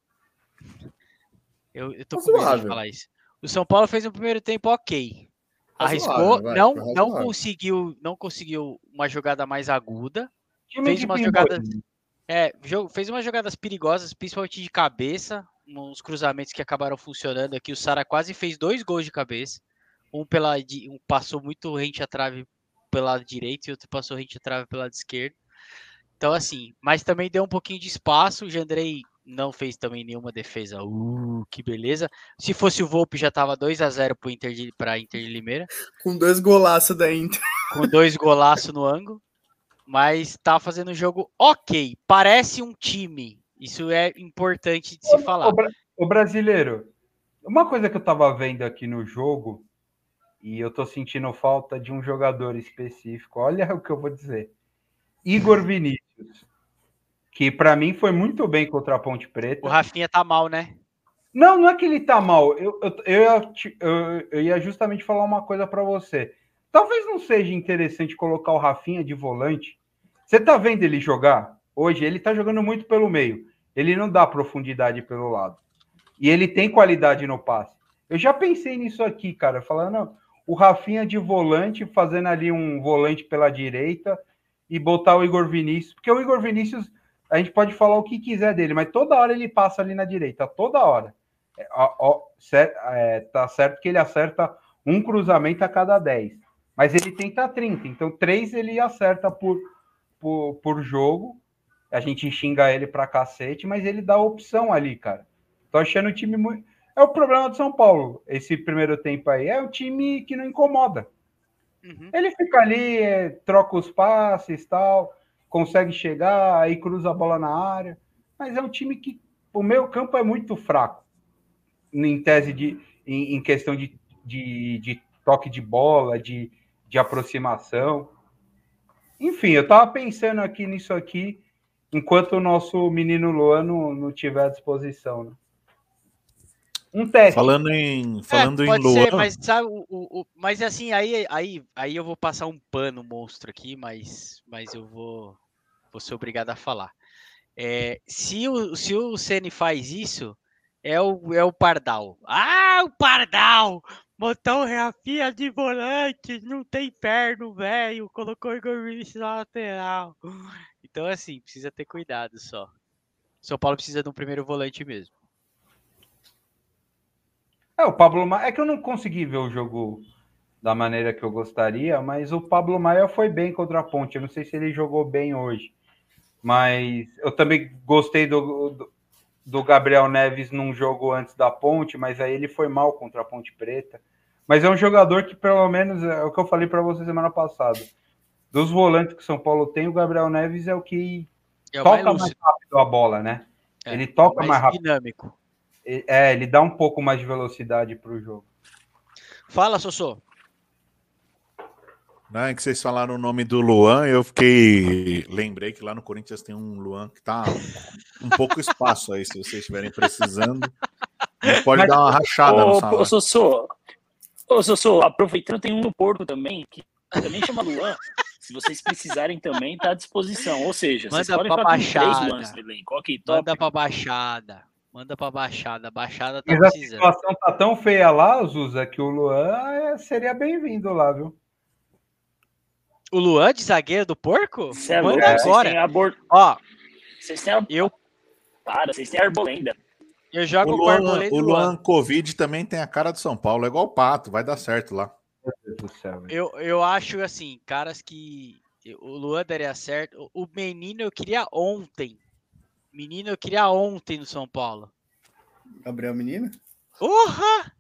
Eu, eu tô com medo de falar isso. O São Paulo fez um primeiro tempo ok. Arriscou, vai, não, não conseguiu, não conseguiu uma jogada mais aguda. Fez uma jogada. É, fez umas jogadas perigosas, principalmente de cabeça, uns cruzamentos que acabaram funcionando aqui. O Sara quase fez dois gols de cabeça. Um pela um passou muito rente à trave pelo lado direito e outro passou rente à trave pelo lado esquerdo. Então, assim, mas também deu um pouquinho de espaço. O Jandrei não fez também nenhuma defesa. Uh, que beleza. Se fosse o Volpe, já tava 2 a 0 para Inter de, Inter de Limeira. Com dois golaços da Inter. Com dois golaços no ângulo mas tá fazendo um jogo ok. Parece um time. Isso é importante de se falar. O, o brasileiro, uma coisa que eu tava vendo aqui no jogo, e eu tô sentindo falta de um jogador específico. Olha o que eu vou dizer. Igor Vinícius, que para mim foi muito bem contra a Ponte Preta. O Rafinha tá mal, né? Não, não é que ele tá mal. Eu, eu, eu, eu, eu ia justamente falar uma coisa para você. Talvez não seja interessante colocar o Rafinha de volante. Você tá vendo ele jogar? Hoje ele tá jogando muito pelo meio. Ele não dá profundidade pelo lado. E ele tem qualidade no passe. Eu já pensei nisso aqui, cara, falando o Rafinha de volante, fazendo ali um volante pela direita e botar o Igor Vinícius, porque o Igor Vinícius, a gente pode falar o que quiser dele, mas toda hora ele passa ali na direita, toda hora. É, ó, é, tá certo que ele acerta um cruzamento a cada 10. Mas ele tenta 30, então 3 ele acerta por, por, por jogo. A gente xinga ele pra cacete, mas ele dá opção ali, cara. Tô achando o time muito. É o problema do São Paulo, esse primeiro tempo aí. É o time que não incomoda. Uhum. Ele fica ali, é, troca os passes tal, consegue chegar, aí cruza a bola na área. Mas é um time que o meio campo é muito fraco em tese de em, em questão de, de, de, toque de bola, de, de aproximação. Enfim, eu estava pensando aqui nisso aqui enquanto o nosso menino Luan não, não tiver à disposição. Né? Um teste. Falando em, é, falando é, pode em Luan. Ser, mas, sabe, o, o, mas assim, aí, aí, aí eu vou passar um pano monstro aqui, mas, mas eu vou, vou ser obrigado a falar. É, se, o, se o Ceni faz isso, é o, é o Pardal. Ah, o Pardal! Botou o Rafinha de volante, não tem perno, velho. Colocou o Igor Vinícius na lateral. Então, assim, precisa ter cuidado só. São Paulo precisa de um primeiro volante mesmo. É, o Pablo Maia. É que eu não consegui ver o jogo da maneira que eu gostaria, mas o Pablo Maia foi bem contra a Ponte. Eu não sei se ele jogou bem hoje. Mas eu também gostei do, do, do Gabriel Neves num jogo antes da Ponte, mas aí ele foi mal contra a Ponte Preta. Mas é um jogador que, pelo menos, é o que eu falei para você semana passada. Dos volantes que São Paulo tem, o Gabriel Neves é o que é o toca mais, mais, rápido a bola, né? É, ele toca mais, mais rápido. dinâmico. É, ele dá um pouco mais de velocidade para o jogo. Fala, Sossô. Não, é que vocês falaram o nome do Luan, eu fiquei. Lembrei que lá no Corinthians tem um Luan que tá um pouco espaço aí, se vocês estiverem precisando. Pode Mas, dar uma rachada ô, no salão. Ô, Sossô, ô, Sossô, aproveitando, tem um no Porto também, que também chama Luan. Se vocês precisarem também, tá à disposição. Ou seja, Manda vocês podem pra baixada. três elenco. Okay, top. Manda pra baixada. Manda pra baixada. Baixada tá Mas precisando. a situação tá tão feia lá, Zuza, que o Luan é, seria bem-vindo lá, viu? O Luan de zagueiro do porco? Cê é Manda agora. Abor... Ó, vocês têm a... eu. Para, vocês têm a Arbolenda. Eu jogo o Luan, com o Luan. O Luan Covid também tem a cara do São Paulo, é igual o Pato, vai dar certo lá. Eu, eu acho assim, caras que. O Luan daria certo. O menino eu queria ontem. Menino eu queria ontem no São Paulo. Gabriel Menino? Porra!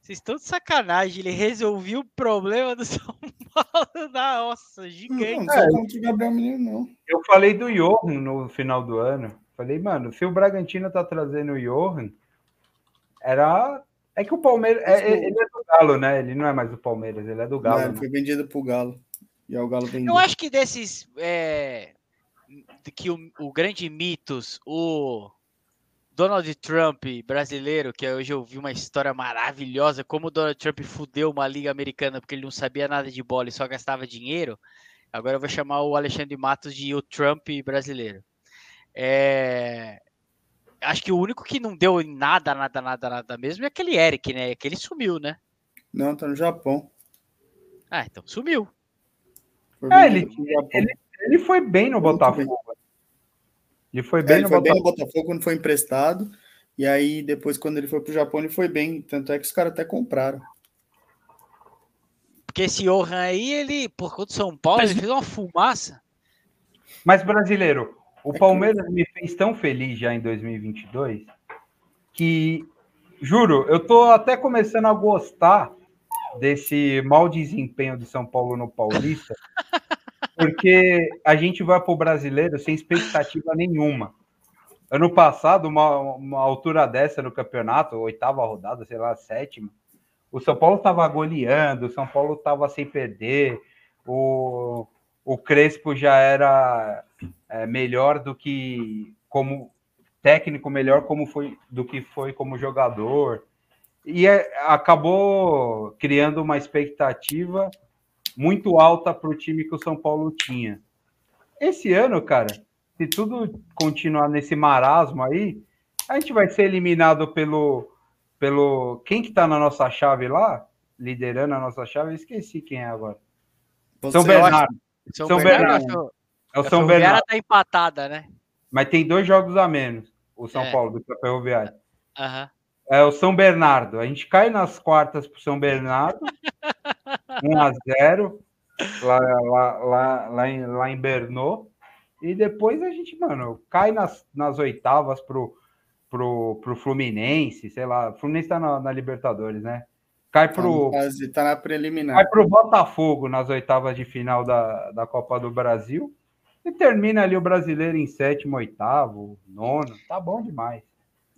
Vocês estão de sacanagem. Ele resolveu o problema do [laughs] São Paulo. Nossa, gigante. Não, não é, Gabriel Menino, não. Eu falei do Johan no final do ano. Falei, mano, se o Bragantino tá trazendo o Johan, era. É que o Palmeiras. É, ele é do Galo, né? Ele não é mais do Palmeiras, ele é do Galo. Não, ele né? foi vendido pro Galo. E é o Galo vendeu. Eu acho que desses. É, que o, o grande mitos, o Donald Trump brasileiro, que hoje eu vi uma história maravilhosa, como o Donald Trump fudeu uma liga americana porque ele não sabia nada de bola e só gastava dinheiro. Agora eu vou chamar o Alexandre Matos de o Trump brasileiro. É... Acho que o único que não deu em nada, nada, nada, nada mesmo é aquele Eric, né? Que ele sumiu, né? Não, tá no Japão. Ah, então sumiu. É, ele, ele, ele, foi bem no Botafogo. Ele foi bem, é, ele no, foi Botafogo. bem no Botafogo quando foi emprestado. E aí, depois, quando ele foi para o Japão, ele foi bem. Tanto é que os caras até compraram. Porque esse Johan aí, ele, por conta do São Paulo, Mas... ele fez uma fumaça. Mas, brasileiro, o é Palmeiras me fez tão feliz já em 2022 que, juro, eu tô até começando a gostar desse mau desempenho do São Paulo no Paulista. [laughs] Porque a gente vai para o brasileiro sem expectativa nenhuma. Ano passado, uma, uma altura dessa no campeonato, oitava rodada, sei lá, sétima, o São Paulo estava goleando, o São Paulo estava sem perder, o, o Crespo já era é, melhor do que como técnico, melhor como foi do que foi como jogador. E é, acabou criando uma expectativa muito alta para o time que o São Paulo tinha. Esse ano, cara, se tudo continuar nesse marasmo aí, a gente vai ser eliminado pelo. pelo quem que tá na nossa chave lá? Liderando a nossa chave, esqueci quem é agora. Você São Bernardo. São, São Bernardo. Bernardo. É o São Bernardo. tá empatada, né? Mas tem dois jogos a menos, o São é. Paulo, do Ferroviário. Uhum. É o São Bernardo. A gente cai nas quartas pro São Bernardo. 1 [laughs] a 0 lá, lá, lá, lá, em, lá em Bernô. E depois a gente, mano, cai nas, nas oitavas pro, pro, pro Fluminense, sei lá. O Fluminense tá na, na Libertadores, né? Cai pro. Tá, tá na preliminar. Cai pro Botafogo nas oitavas de final da, da Copa do Brasil. E termina ali o brasileiro em sétimo, oitavo, nono. Tá bom demais.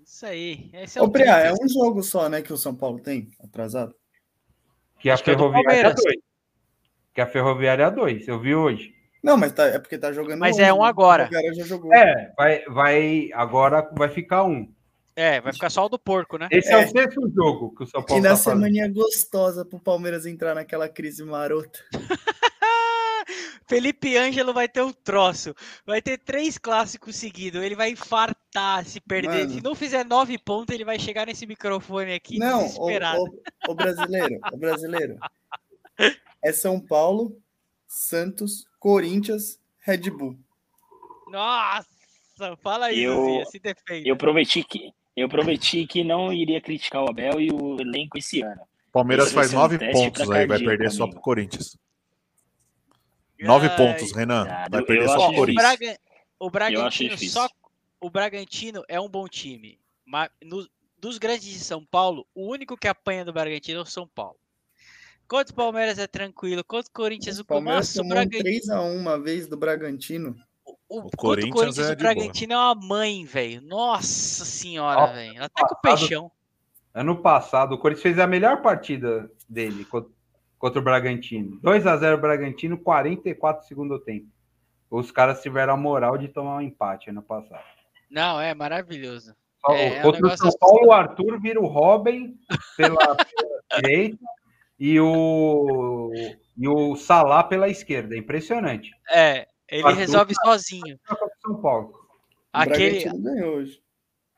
Isso aí. Esse é, Ô, Priá, é um jogo só, né, que o São Paulo tem atrasado? Que a Acho Ferroviária é 2. Que a Ferroviária é 2, eu vi hoje. Não, mas tá, é porque tá jogando. Mas é um agora. já jogou. É, vai, vai, agora vai ficar um. É, vai ficar só o do porco, né? Esse é, é o sexto jogo que o São Paulo. E na tá semaninha gostosa pro Palmeiras entrar naquela crise marota. [laughs] Felipe Ângelo vai ter um troço. Vai ter três clássicos seguidos. Ele vai infartar se perder. Mano. Se não fizer nove pontos, ele vai chegar nesse microfone aqui não, desesperado. O, o, o brasileiro, o brasileiro. É São Paulo, Santos, Corinthians, Red Bull. Nossa, fala aí, eu, se defende. Eu prometi que eu prometi que não iria criticar o Abel e o elenco esse ano. Palmeiras faz nove um pontos aí, vai perder só pro Corinthians. Nove Ai, pontos, Renan. Vai perder só pro Corinthians. O, Braga, o Bragantino só. O Bragantino é um bom time. Mas no, dos grandes de São Paulo, o único que apanha do Bragantino é o São Paulo. Quanto o Palmeiras é tranquilo, quanto o Corinthians o Palmeiras tomou Bragantino... 3x1 uma vez do Bragantino. O, o Corinthians, Corinthians é o Bragantino boa. é uma mãe, velho. Nossa senhora, velho. Até com o peixão. Ano passado, o Corinthians fez a melhor partida dele contra, contra o Bragantino. 2 a 0 Bragantino, 44 segundo tempo. Os caras tiveram a moral de tomar um empate ano passado. Não, é maravilhoso. é, contra é um o São Paulo, o Arthur vira o Robin pela, pela [laughs] direita e o, e o Salah pela esquerda. É impressionante. É, ele Arthur resolve tá sozinho. São Paulo. Aquele. ganhou hoje.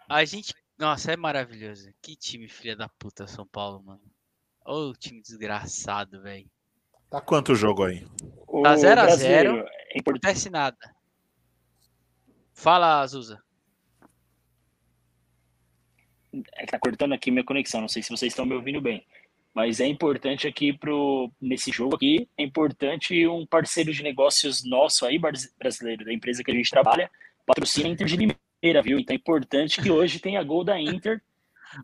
A gente. Nossa, é maravilhoso. Que time filha da puta, São Paulo, mano. Ô, oh, time desgraçado, velho. Tá quanto o jogo aí? Tá 0x0. Não acontece nada. Fala, Azusa. É que tá cortando aqui minha conexão. Não sei se vocês estão me ouvindo bem. Mas é importante aqui pro, nesse jogo aqui, é importante um parceiro de negócios nosso aí, brasileiro, da empresa que a gente trabalha, patrocina a Inter de Limeira, viu? Então é importante que hoje tenha gol da Inter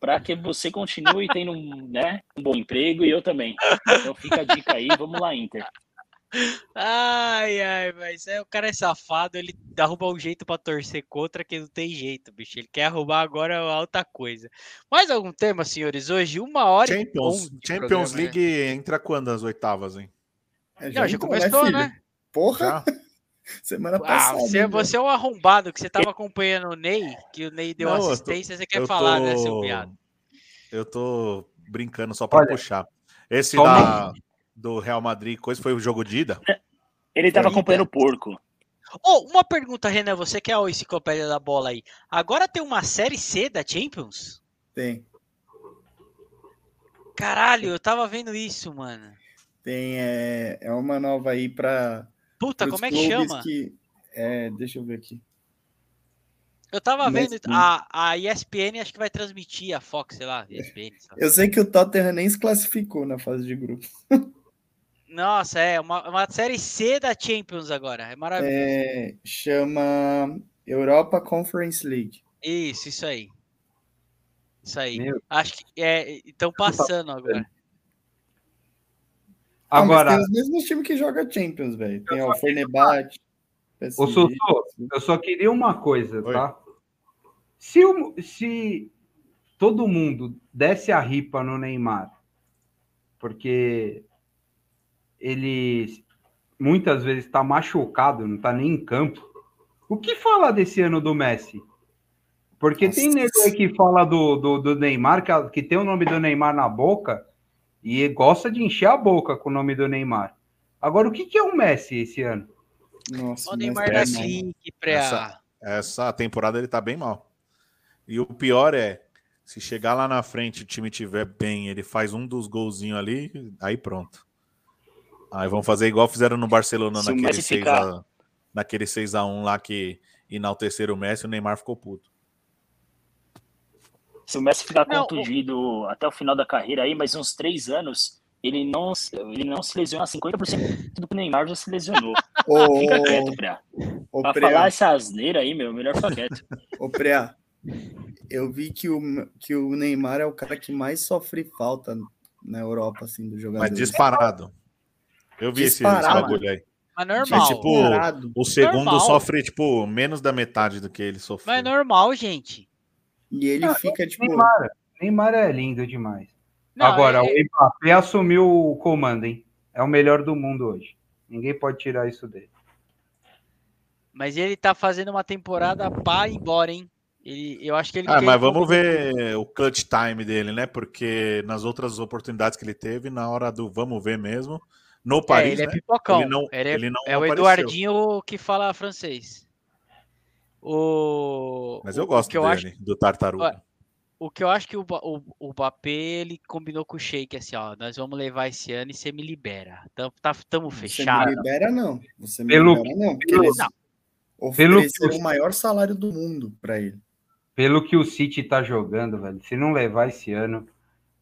para que você continue tendo né, um bom emprego e eu também. Então fica a dica aí, vamos lá, Inter. Ai, ai, mas é, o cara é safado, ele arruma um jeito para torcer contra que não tem jeito, bicho. Ele quer arrumar agora alta coisa. Mais algum tema, senhores? Hoje, uma hora Champions, e Champions programa, né? League né? entra quando as oitavas, hein? É, já, não, já né, começou, né? né? Porra! [laughs] Semana ah, passada. você, você, é um arrombado que você tava acompanhando o Ney, que o Ney deu não, assistência, tô, você quer falar, tô, né, seu viado? Eu tô brincando só para puxar. Esse da, do Real Madrid, coisa foi o jogo de ida? Ele tava acompanhando o porco. Oh, uma pergunta, Renan, você que é o enciclopédia da bola aí. Agora tem uma série C da Champions? Tem. Caralho, eu tava vendo isso, mano. Tem, é, é uma nova aí pra. Puta, como é que chama? Que, é, deixa eu ver aqui. Eu tava vendo, a, a ESPN acho que vai transmitir, a Fox, sei lá, ESPN. Eu sei que o Tottenham nem se classificou na fase de grupo. [laughs] Nossa, é uma, uma série C da Champions agora. É maravilhoso. É, chama Europa Conference League. Isso, isso aí. Isso aí. Meu. Acho que é, estão passando agora. Agora, ah, tem os mesmos times que joga Champions, velho. Tem o Fenerbahçe. Ô, Souto, eu só queria uma coisa, Oi. tá? Se, se todo mundo desse a ripa no Neymar, porque ele muitas vezes está machucado, não está nem em campo. O que fala desse ano do Messi? Porque Nossa. tem nego aí que fala do, do, do Neymar, que, que tem o nome do Neymar na boca e gosta de encher a boca com o nome do Neymar. Agora, o que, que é o Messi esse ano? Nossa, o Neymar da Clique, essa, essa temporada ele tá bem mal. E o pior é, se chegar lá na frente o time tiver bem, ele faz um dos golzinhos ali, aí pronto. Aí vão fazer igual fizeram no Barcelona Se naquele 6 ficar... a, naquele 6 a 1 lá que enalteceram o Messi, o Neymar ficou puto. Se o Messi ficar não, contundido o... até o final da carreira aí, mais uns três anos, ele não, ele não se lesiona 50% do que o Neymar já se lesionou. [laughs] Ô, Fica quieto, Preá. Pra Preá. falar essa asneira aí, meu, melhor ficar quieto. [laughs] Ô, Preá, eu vi que o, que o Neymar é o cara que mais sofre falta na Europa, assim, do jogador. Mas disparado. Eu vi esse, esse bagulho aí. Mas normal. Mas, tipo, o segundo normal. sofre, tipo, menos da metade do que ele sofreu. Mas é normal, gente. E ele ah, fica, tipo... Neymar, Neymar é lindo demais. Não, Agora, é... o Mbappé assumiu o comando, hein? É o melhor do mundo hoje. Ninguém pode tirar isso dele. Mas ele tá fazendo uma temporada para ir embora, hein? Ele, eu acho que ele. Ah, mas vamos ver o clutch time dele, né? Porque nas outras oportunidades que ele teve, na hora do vamos ver mesmo, no Paris. É, ele é né? pipocão. Ele não, ele é, ele não é o Eduardinho que fala francês. O... Mas eu gosto dele, eu acho... do Tartaruga. O que eu acho que o, o, o Bapê, ele combinou com o Sheik assim, ó, nós vamos levar esse ano e você me libera. Tamo, tá, tamo fechado. Você me libera não. Você me Pelo... libera não, porque eles não. Pelo... o maior salário do mundo para ele. Pelo que o City tá jogando, velho, se não levar esse ano,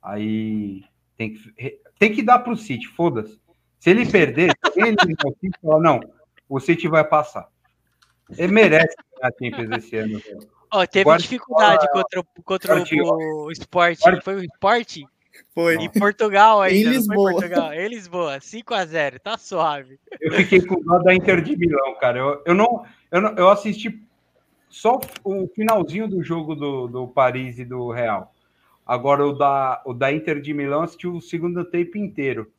aí tem que, tem que dar pro City, foda-se. Se ele perder, ele fala, não, o City vai passar. Ele merece ganhar Champions esse ano. Ó, teve dificuldade contra, contra o, o Sport. Foi o Sport? Foi. Em Portugal ainda. Em Lisboa. Portugal. Em Lisboa. 5x0, tá suave. Eu fiquei com dó da Inter de Milão, cara. Eu, eu, não, eu, não, eu assisti só o finalzinho do jogo do, do Paris e do Real. Agora o da, o da Inter de Milão assisti o segundo tempo inteiro.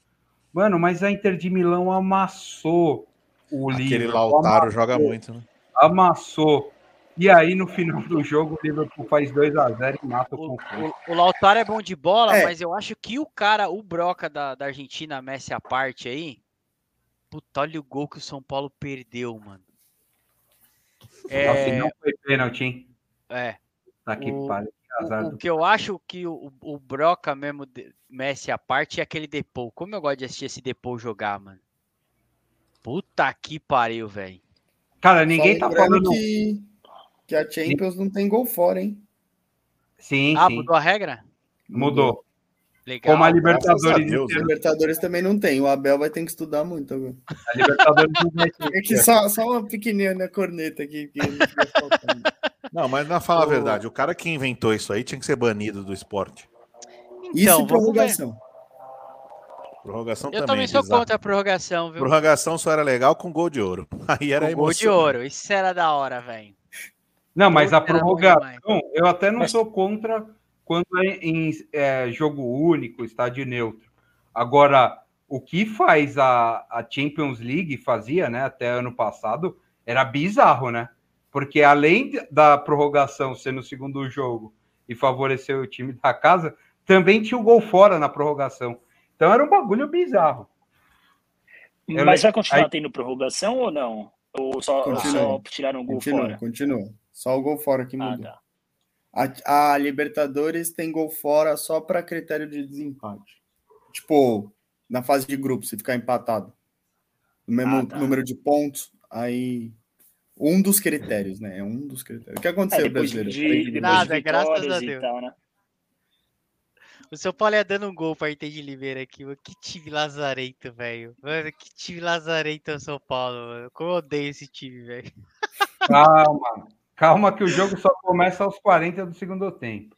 Mano, mas a Inter de Milão amassou o Aquele Liverpool. Aquele Lautaro amassou, joga muito, né? Amassou. E aí, no final do jogo, o Liverpool faz 2x0 e mata o, o confronto. O, o Lautaro é bom de bola, é. mas eu acho que o cara, o Broca da, da Argentina, Messi à parte aí. Puta, olha o gol que o São Paulo perdeu, mano. É... não foi pênalti, hein? É. Tá aqui, o, o, o, que eu acho que o, o Broca mesmo, Messi à parte, é aquele Depou. Como eu gosto de assistir esse Depou jogar, mano. Puta que pariu, velho. Cara, ninguém tá falando. Que, que a Champions não tem gol fora, hein? Sim, ah, sim. mudou a regra? Mudou. Legal. Como a Libertadores. A Deus, a Libertadores também não tem. O Abel vai ter que estudar muito agora. A Libertadores não vai ter. É que só, só uma pequenininha corneta aqui. Que não, mas não fala a verdade. O cara que inventou isso aí tinha que ser banido do esporte. Então, isso prorrogação. Prorrogação eu também. Eu também sou contra a prorrogação, viu? Prorrogação só era legal com gol de ouro. [laughs] Aí era com Gol de ouro, isso era da hora, velho. Não, mas a prorrogação, eu até não sou contra quando é em é, jogo único, estádio neutro. Agora, o que faz a, a Champions League, fazia, né, até ano passado, era bizarro, né? Porque além da prorrogação ser no segundo jogo e favorecer o time da casa, também tinha o gol fora na prorrogação. Então era um bagulho bizarro. Mas vai continuar Aí... tendo prorrogação ou não? Ou só, só tiraram o gol continua, fora? Continua. Só o gol fora que ah, mudou. Ah, tá. a, a, Libertadores tem gol fora só para critério de desempate. Tipo, na fase de grupo, se ficar empatado. No mesmo ah, tá. número de pontos, aí. Um dos critérios, né? É um dos critérios. O que aconteceu, é, brasileiro? De, de Nada, graças a Deus. Tal, né? O São Paulo ia dando um gol para Inter de Limeira aqui, mano. Que time lazarento, velho. Mano, que time lazarento é o São Paulo, mano. Como eu odeio esse time, velho. Calma. Calma que o jogo só começa aos 40 do segundo tempo.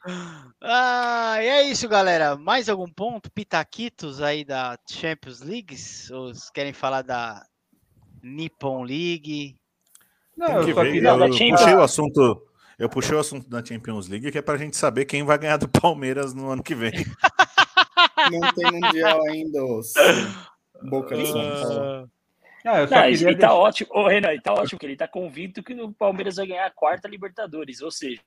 Ah, e é isso, galera. Mais algum ponto? Pitaquitos aí da Champions League? Ou querem falar da Nippon League? Não, eu queria... Eu puxei o assunto eu puxei o assunto da Champions League que é para a gente saber quem vai ganhar do [laughs] Palmeiras no ano que vem. [laughs] Não tem mundial ainda, os... Boca de São Paulo. Ah, não, ele deixar... tá ótimo, ô Renan, ele tá ótimo, que ele tá convicto que o Palmeiras vai ganhar a quarta Libertadores, ou seja,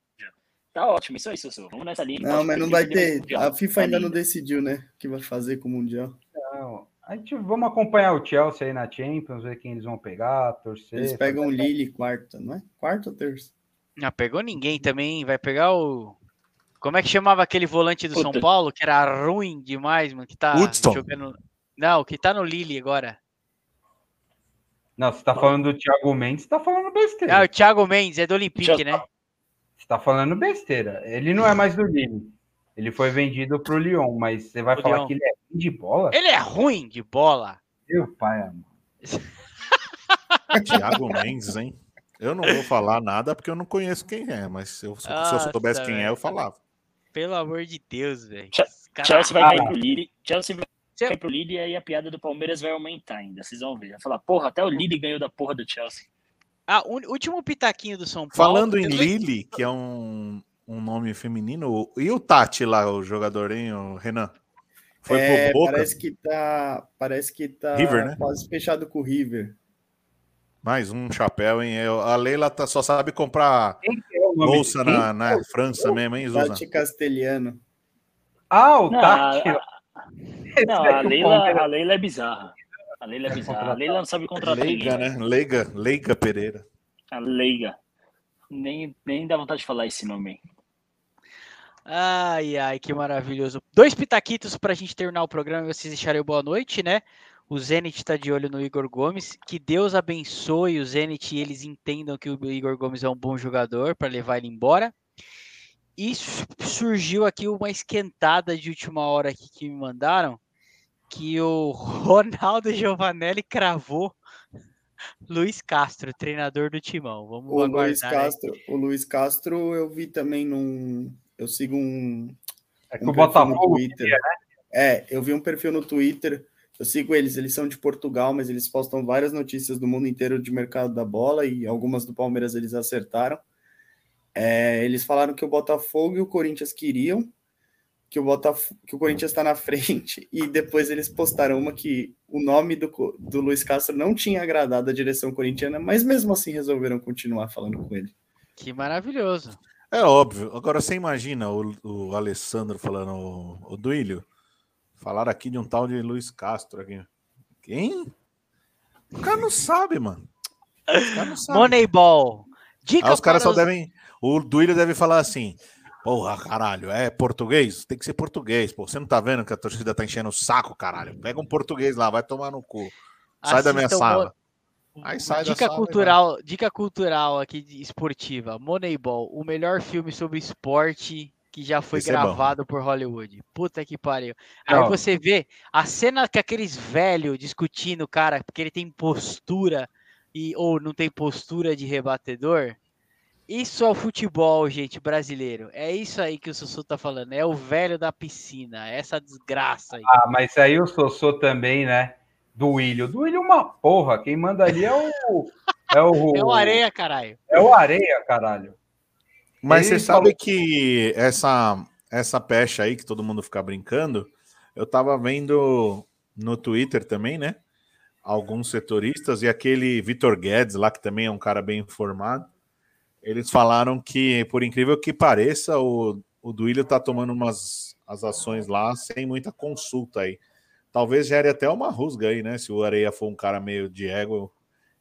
tá ótimo, isso aí, Sussu. Vamos nessa linha. Não, mas não vai ter. A FIFA ainda não decidiu, né? O que vai fazer com o Mundial. Não. A gente vamos acompanhar o Chelsea aí na Champions, ver quem eles vão pegar, torcer. Eles pegam o Lille quarta, não é? Quarta ou terça? Não pegou ninguém também. Vai pegar o. Como é que chamava aquele volante do Puta. São Paulo, que era ruim demais, mano? Que tá Woodstone. jogando. Não, que tá no Lille agora. Não, você tá falando do Thiago Mendes, você tá falando besteira. Ah, o Thiago Mendes é do Olympique, né? Você tá falando besteira. Ele não é mais do Lille. Ele foi vendido pro Lyon, mas você vai o falar Lyon. que ele é ruim de bola? Ele é ruim de bola. Meu pai, amor. Thiago Mendes, hein? Eu não vou falar nada porque eu não conheço quem é, mas se eu, se eu soubesse quem é, eu falava. Pelo amor de Deus, velho. Chelsea vai cair pro Lille. Chelsea vai cair pro Lille e aí a piada do Palmeiras vai aumentar ainda. Vocês vão ver. Vai falar, porra, até o Lille ganhou da porra do Chelsea. Ah, o último pitaquinho do São Paulo. Falando em Lille, que é um, um nome feminino, e o Tati lá, o jogador, hein, o Renan? Foi é, pro Boca? Parece que tá, parece que tá River, né? quase fechado com o River. Mais um chapéu, hein? A Leila tá, só sabe comprar é bolsa na, na França mesmo, hein, Zuzana? Tati Castelhano. Ah, o Tati. Não, a Leila, a Leila é bizarra. A Leila é bizarra. A Leila não sabe contratar Leiga, né? Leiga, Leiga Pereira. A Leiga. Nem, nem dá vontade de falar esse nome. Ai, ai, que maravilhoso. Dois pitaquitos para a gente terminar o programa e vocês deixarem boa noite, né? O Zenit está de olho no Igor Gomes. Que Deus abençoe o Zenit e eles entendam que o Igor Gomes é um bom jogador para levar ele embora. E surgiu aqui uma esquentada de última hora aqui que me mandaram que o [laughs] Ronaldo Giovanelli cravou [laughs] Luiz Castro, treinador do Timão. Vamos o Luiz Castro, o Luiz Castro eu vi também num eu sigo um é que um o Botafogo no Twitter. Queria, né? É, eu vi um perfil no Twitter. Eu sigo eles, eles são de Portugal, mas eles postam várias notícias do mundo inteiro de mercado da bola e algumas do Palmeiras eles acertaram. É, eles falaram que o Botafogo e o Corinthians queriam, que o, Botafogo, que o Corinthians está na [laughs] frente, e depois eles postaram uma que o nome do, do Luiz Castro não tinha agradado a direção corintiana, mas mesmo assim resolveram continuar falando com ele. Que maravilhoso. É óbvio. Agora você imagina o, o Alessandro falando, o, o Duílio, falar aqui de um tal de Luiz Castro aqui. Quem? O cara não sabe, mano. Não sabe. Moneyball. Dica Aí os caras só os... devem. O Duílio deve falar assim: Porra, caralho, é português? Tem que ser português, pô. Você não tá vendo que a torcida tá enchendo o saco, caralho? Pega um português lá, vai tomar no cu. Sai Assista da minha sala. Aí sai dica sala, cultural, dica cultural aqui esportiva. Moneyball, o melhor filme sobre esporte que já foi Esse é gravado é por Hollywood. Puta que pariu. Aí não. você vê a cena que aqueles velhos discutindo, cara, porque ele tem postura e ou não tem postura de rebatedor. Isso é o futebol, gente, brasileiro. É isso aí que o Sossô tá falando. É o velho da piscina. É essa desgraça aí. Ah, mas aí o Sossô também, né? Do William. Do William é uma porra. Quem manda ali é o. É o, [laughs] é o Areia, caralho. É o Areia, caralho. Mas Ele você falou... sabe que essa, essa pecha aí que todo mundo fica brincando, eu tava vendo no Twitter também, né? Alguns setoristas e aquele Vitor Guedes lá, que também é um cara bem informado eles falaram que, por incrível que pareça, o, o Duílio tá tomando umas as ações lá sem muita consulta aí. Talvez gere até uma rusga aí, né? Se o Areia for um cara meio de ego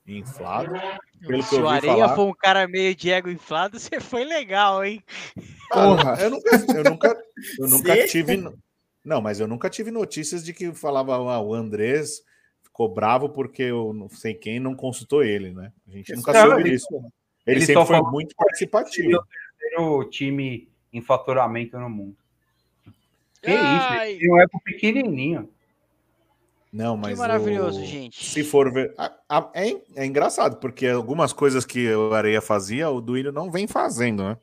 inflado. Pelo Se o Areia falar... for um cara meio de ego inflado, [laughs] você foi legal, hein? Porra, eu nunca, eu [laughs] nunca, eu nunca tive. Não, mas eu nunca tive notícias de que falava ah, o Andrés ficou bravo porque eu não sei quem não consultou ele, né? A gente nunca soube disso. Ele, ele sempre foi muito participativo. O terceiro time em faturamento no mundo. Que Ai. isso? Ele não é pequenininho. Não, mas. Que maravilhoso, o... gente. Se for ver. É, é engraçado, porque algumas coisas que o Areia fazia, o Duílio não vem fazendo, né?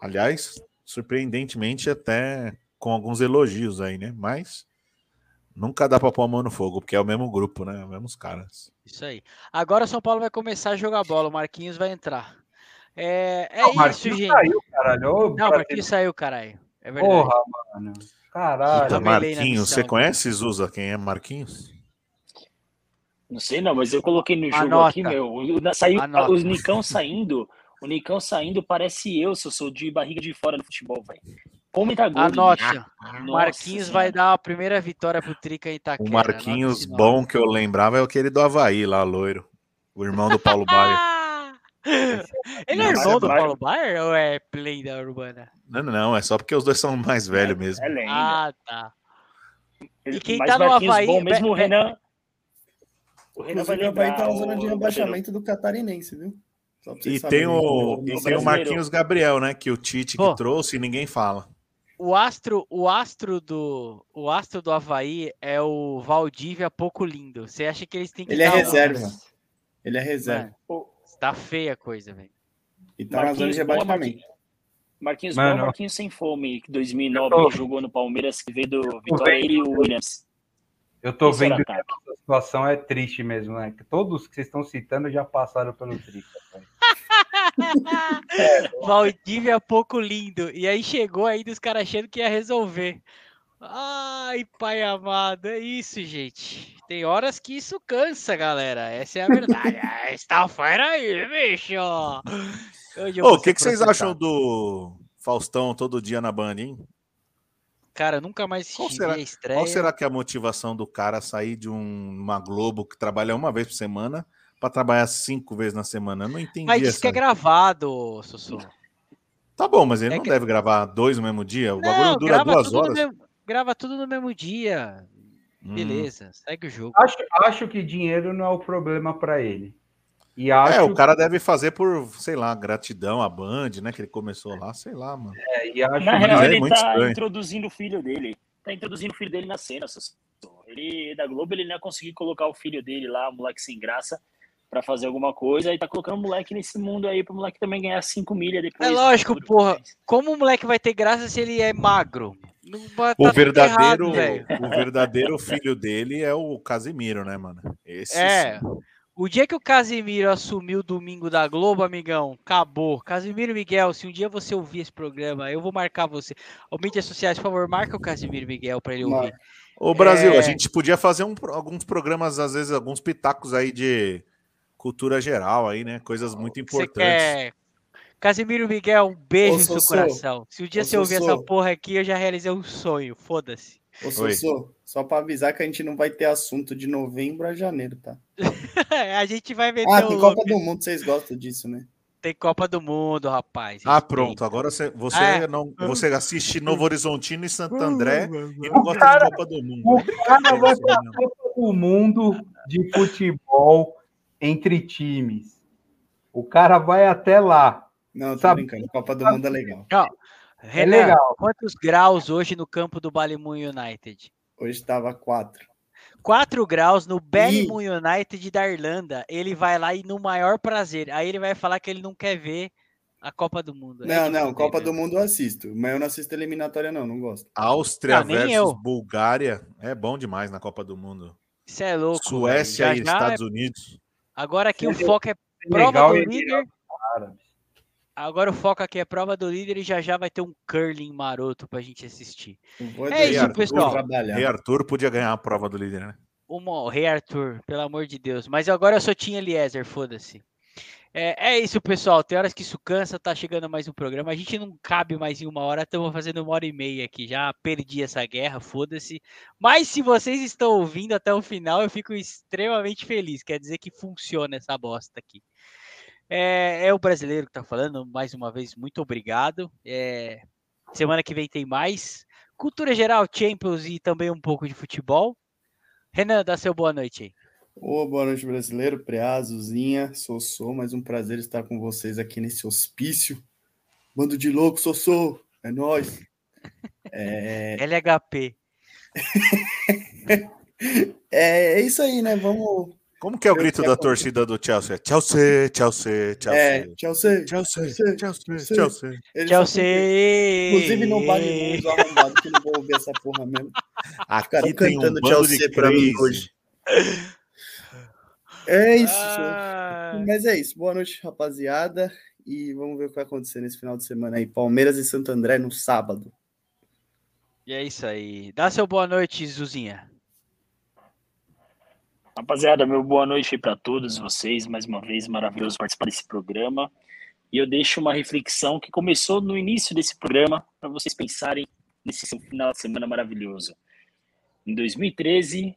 Aliás, surpreendentemente, até com alguns elogios aí, né? Mas nunca dá pra pôr a mão no fogo, porque é o mesmo grupo, né? Os mesmos caras. Isso aí. Agora o São Paulo vai começar a jogar bola, o Marquinhos vai entrar. É, é não, isso, gente. Saiu, caralho. não, o Marquinhos saiu, caralho. É verdade. Porra, mano. Caralho. Marquinhos, você conhece, Zusa, quem é Marquinhos? Não sei não, mas eu coloquei no jogo Anota. aqui, meu. Saiu, os Nicão saindo. O Nicão saindo parece eu, se eu sou de barriga de fora no futebol, velho. Comenta gol. Anote. Ah, Marquinhos vai dar a primeira vitória pro Trica em Itaquera. O Marquinhos bom que eu lembrava é aquele do Havaí lá, loiro. O irmão do Paulo Baier. [laughs] [laughs] Ele é irmão do Paulo Baier ou é play da Urbana? Não, não, é só porque os dois são mais velhos mesmo. É lenda. Ah, tá. E quem Mas tá no Havaí... Bom, mesmo o Renan... O Renan vai lembrar... O tá na zona de rebaixamento do Catarinense, viu? E tem, o, e tem o Marquinhos Gabriel, né? Que o Tite que trouxe e ninguém fala. O astro, o astro do, o astro do Havaí é o Valdívia pouco lindo. Você acha que eles têm que Ele é reserva. Ele é reserva. Mano, tá feia a coisa, velho. E tá na zona de rebaixamento. Marquinhos Mano, bom, Marquinhos sem fome, que 2009 tô... jogou no Palmeiras, que veio do Vitória ele e o Williams. Eu tô Isso vendo que a situação é triste mesmo, né? Que todos que vocês estão citando já passaram pelo Trica. Valdívia [laughs] é pouco lindo. E aí chegou aí dos caras achando que ia resolver. Ai, pai amado, é isso, gente. Tem horas que isso cansa, galera. Essa é a verdade. Ah, [laughs] está fora aí, bicho. O que, que vocês acham do Faustão todo dia na Band, hein? Cara, nunca mais qual será, a estreia. Qual será que é a motivação do cara sair de um, uma Globo que trabalha uma vez por semana para trabalhar cinco vezes na semana? Eu não entendi. Mas isso que é gravado, Sussu. Tá bom, mas ele é não que... deve gravar dois no mesmo dia. O não, bagulho dura duas horas. Mesmo, grava tudo no mesmo dia. Hum. Beleza, hum. segue o jogo. Acho, acho que dinheiro não é o problema para ele. E acho é, o cara deve fazer por, sei lá, gratidão à Band, né? Que ele começou lá, sei lá, mano. É, e acho Na real, ele tá estranho. introduzindo o filho dele. Tá introduzindo o filho dele na cena. Ele, da Globo, ele não ia conseguir colocar o filho dele lá, o moleque sem graça, para fazer alguma coisa. E tá colocando o moleque nesse mundo aí, pro moleque também ganhar 5 milhas depois. É lógico, porra. Como o moleque vai ter graça se ele é magro? o verdadeiro, errado, o verdadeiro filho dele é o Casimiro, né, mano? Esse é. Sim. O dia que o Casimiro assumiu o domingo da Globo, amigão, acabou. Casimiro Miguel, se um dia você ouvir esse programa, eu vou marcar você. O mídias sociais, por favor, marca o Casimiro Miguel para ele ouvir. Ô, Brasil, é... a gente podia fazer um, alguns programas, às vezes, alguns pitacos aí de cultura geral aí, né? Coisas muito importantes. Quer Casimiro Miguel, um beijo Ô, no seu coração. Se um dia Ô, você ouvir essa porra aqui, eu já realizei um sonho. Foda-se. Ô, Sossô, só para avisar que a gente não vai ter assunto de novembro a janeiro, tá? [laughs] a gente vai ver. Ah, tem Copa do Mundo, vocês gostam disso, né? Tem Copa do Mundo, rapaz. Ah, pronto. Agora você, você, é. não, você assiste Novo Horizontino e Santo André [laughs] e não gosta cara, de Copa do Mundo. O cara vai pra Copa do Mundo de futebol entre times. O cara vai até lá. Não, tô Sabe? brincando. Copa do Mundo é legal. Não. É Renan, é legal. quantos graus hoje no campo do Ballymoon United? Hoje estava 4. 4 graus no Ballymoon e... United da Irlanda. Ele vai lá e no maior prazer. Aí ele vai falar que ele não quer ver a Copa do Mundo. Não, é não, Copa do Mundo eu assisto, mas eu não assisto eliminatória não, não gosto. Áustria não, versus eu. Bulgária é bom demais na Copa do Mundo. Isso é louco. Suécia e Estados é... Unidos. Agora aqui o foco é prova do líder. Agora o foco aqui é prova do líder e já já vai ter um curling maroto pra gente assistir. É isso, Arthur, pessoal. Rei Arthur podia ganhar a prova do líder, né? o Rei Arthur, pelo amor de Deus. Mas agora eu sou Tim Eliezer, foda-se. É, é, isso, pessoal. Tem horas que isso cansa, tá chegando mais um programa. A gente não cabe mais em uma hora, estamos fazendo uma hora e meia aqui. Já perdi essa guerra, foda-se. Mas se vocês estão ouvindo até o final, eu fico extremamente feliz. Quer dizer que funciona essa bosta aqui. É, é o brasileiro que está falando, mais uma vez, muito obrigado. É, semana que vem tem mais. Cultura geral, Champions e também um pouco de futebol. Renan, dá seu boa noite aí. Ô, boa noite, brasileiro. Preazuzinha, Sossô, mais um prazer estar com vocês aqui nesse hospício. Bando de louco, Sossô, é nóis. É... [laughs] LHP. [laughs] é, é isso aí, né? Vamos como que é o grito da torcida do Chelsea? Chelsea, Chelsea, Chelsea. É, Chelsea, Chelsea, Chelsea, Chelsea. Chelsea. Inclusive não vale [laughs] os arrombados que não vou ouvir essa porra mesmo. Aqui tem cantando um Chelsea pra mim hoje. É isso. Ah. Mas é isso. Boa noite, rapaziada. E vamos ver o que vai acontecer nesse final de semana aí. Palmeiras e Santo André no sábado. E é isso aí. Dá seu boa noite, Zuzinha. Rapaziada, meu boa noite para todos vocês. Mais uma vez, maravilhoso participar desse programa. E eu deixo uma reflexão que começou no início desse programa para vocês pensarem nesse final de semana maravilhoso. Em 2013,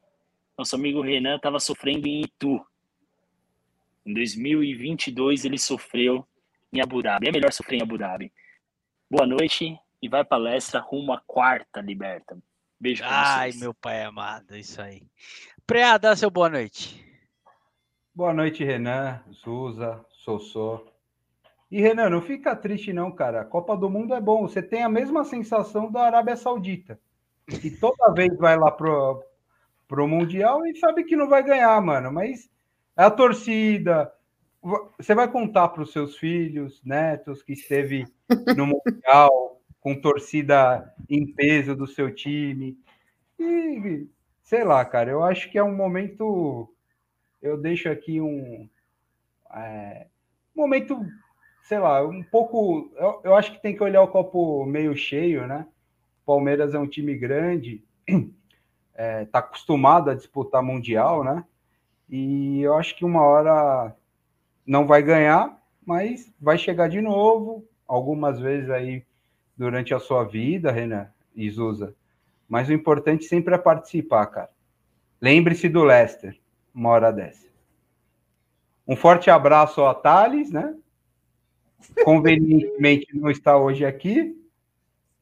nosso amigo Renan estava sofrendo em Itu. Em 2022, ele sofreu em Abu Dhabi. É melhor sofrer em Abu Dhabi. Boa noite e vai palestra rumo à quarta liberta. Beijo pra Ai, vocês. meu pai amado, isso aí. Preá, dá seu boa noite. Boa noite, Renan, Suza, Sossô. E Renan, não fica triste não, cara. A Copa do Mundo é bom. Você tem a mesma sensação da Arábia Saudita. Que toda vez vai lá pro, pro Mundial e sabe que não vai ganhar, mano. Mas é a torcida. Você vai contar para os seus filhos, netos, que esteve no Mundial [laughs] com torcida em peso do seu time. E sei lá, cara, eu acho que é um momento. Eu deixo aqui um. É, momento, sei lá, um pouco. Eu, eu acho que tem que olhar o copo meio cheio, né? Palmeiras é um time grande, [clears throat] é, tá acostumado a disputar Mundial, né? E eu acho que uma hora não vai ganhar, mas vai chegar de novo, algumas vezes aí durante a sua vida, Renan e Zusa. Mas o importante sempre é participar, cara. Lembre-se do Leicester, uma hora dessa. Um forte abraço ao Thales, né? Convenientemente não está hoje aqui.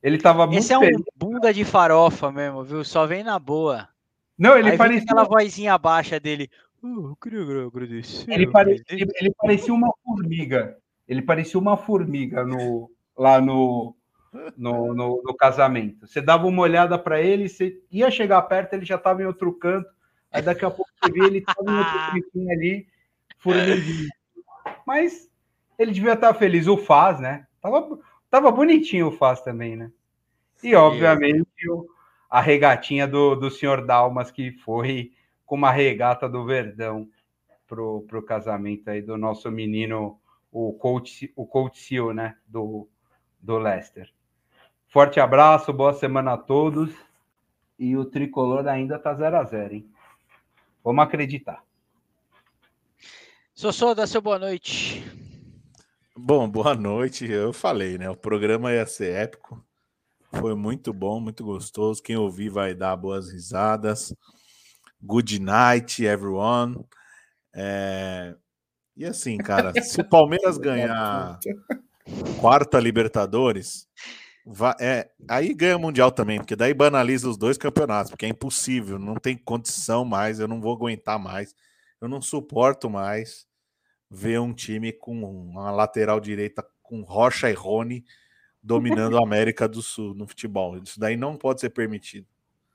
Ele estava muito Esse é um feliz. bunda de farofa mesmo, viu? Só vem na boa. Não, ele Aí parecia aquela vozinha baixa dele. Uh, eu queria agradecer. Ele parecia, ele parecia uma formiga. Ele parecia uma formiga no, lá no, no, no, no casamento. Você dava uma olhada para ele, você ia chegar perto, ele já estava em outro canto. Aí daqui a pouco você via ele estava em outro [laughs] cantinho ali, formiguinho. Mas ele devia estar feliz. O Faz, né? Tava, tava bonitinho o Faz também, né? E obviamente o, a regatinha do, do senhor Dalmas, que foi com uma regata do Verdão pro, pro casamento aí do nosso menino, o coach, o coach Seal, né? Do, do Leicester. Forte abraço, boa semana a todos. E o tricolor ainda tá 0 a 0 hein? Vamos acreditar. Sossô, dá seu boa noite. Bom, boa noite. Eu falei, né? O programa ia ser épico. Foi muito bom, muito gostoso. Quem ouvir vai dar boas risadas. Good night, everyone. É... E assim, cara, se o Palmeiras [laughs] ganhar quarta Libertadores, vai, é, aí ganha Mundial também, porque daí banaliza os dois campeonatos, porque é impossível, não tem condição mais, eu não vou aguentar mais, eu não suporto mais ver um time com uma lateral direita com Rocha e Rony dominando a [laughs] América do Sul no futebol. Isso daí não pode ser permitido.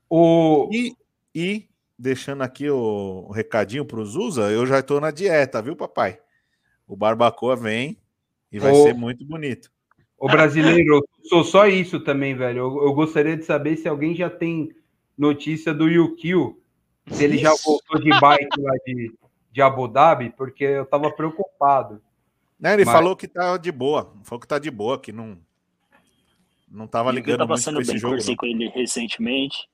O... E, e deixando aqui o, o recadinho para os USA, eu já estou na dieta, viu, papai? O Barbacoa vem e vai o... ser muito bonito. O brasileiro, sou só isso também, velho. Eu, eu, gostaria de saber se alguém já tem notícia do Yukio, se ele já voltou de bike lá de, de Abu Dhabi, porque eu tava preocupado. Não, ele Mas... falou que tá de boa, falou que tá de boa, que não não tava ligando tá passando muito bem, jogo, conversei com ele recentemente.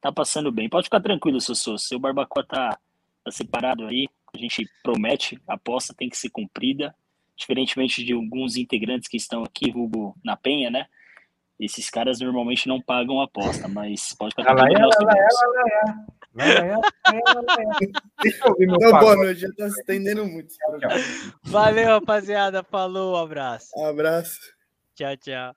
Tá passando bem. Pode ficar tranquilo, Sossô. Seu Barbacoa tá, tá separado aí. A gente promete, a aposta tem que ser cumprida. Diferentemente de alguns integrantes que estão aqui, Hugo na Penha, né? Esses caras normalmente não pagam aposta, mas pode ficar tranquilo. Deixa eu ouvir meu Não, boa noite, já tá se estendendo muito. Valeu, rapaziada. Falou, um abraço. Um abraço. Tchau, tchau.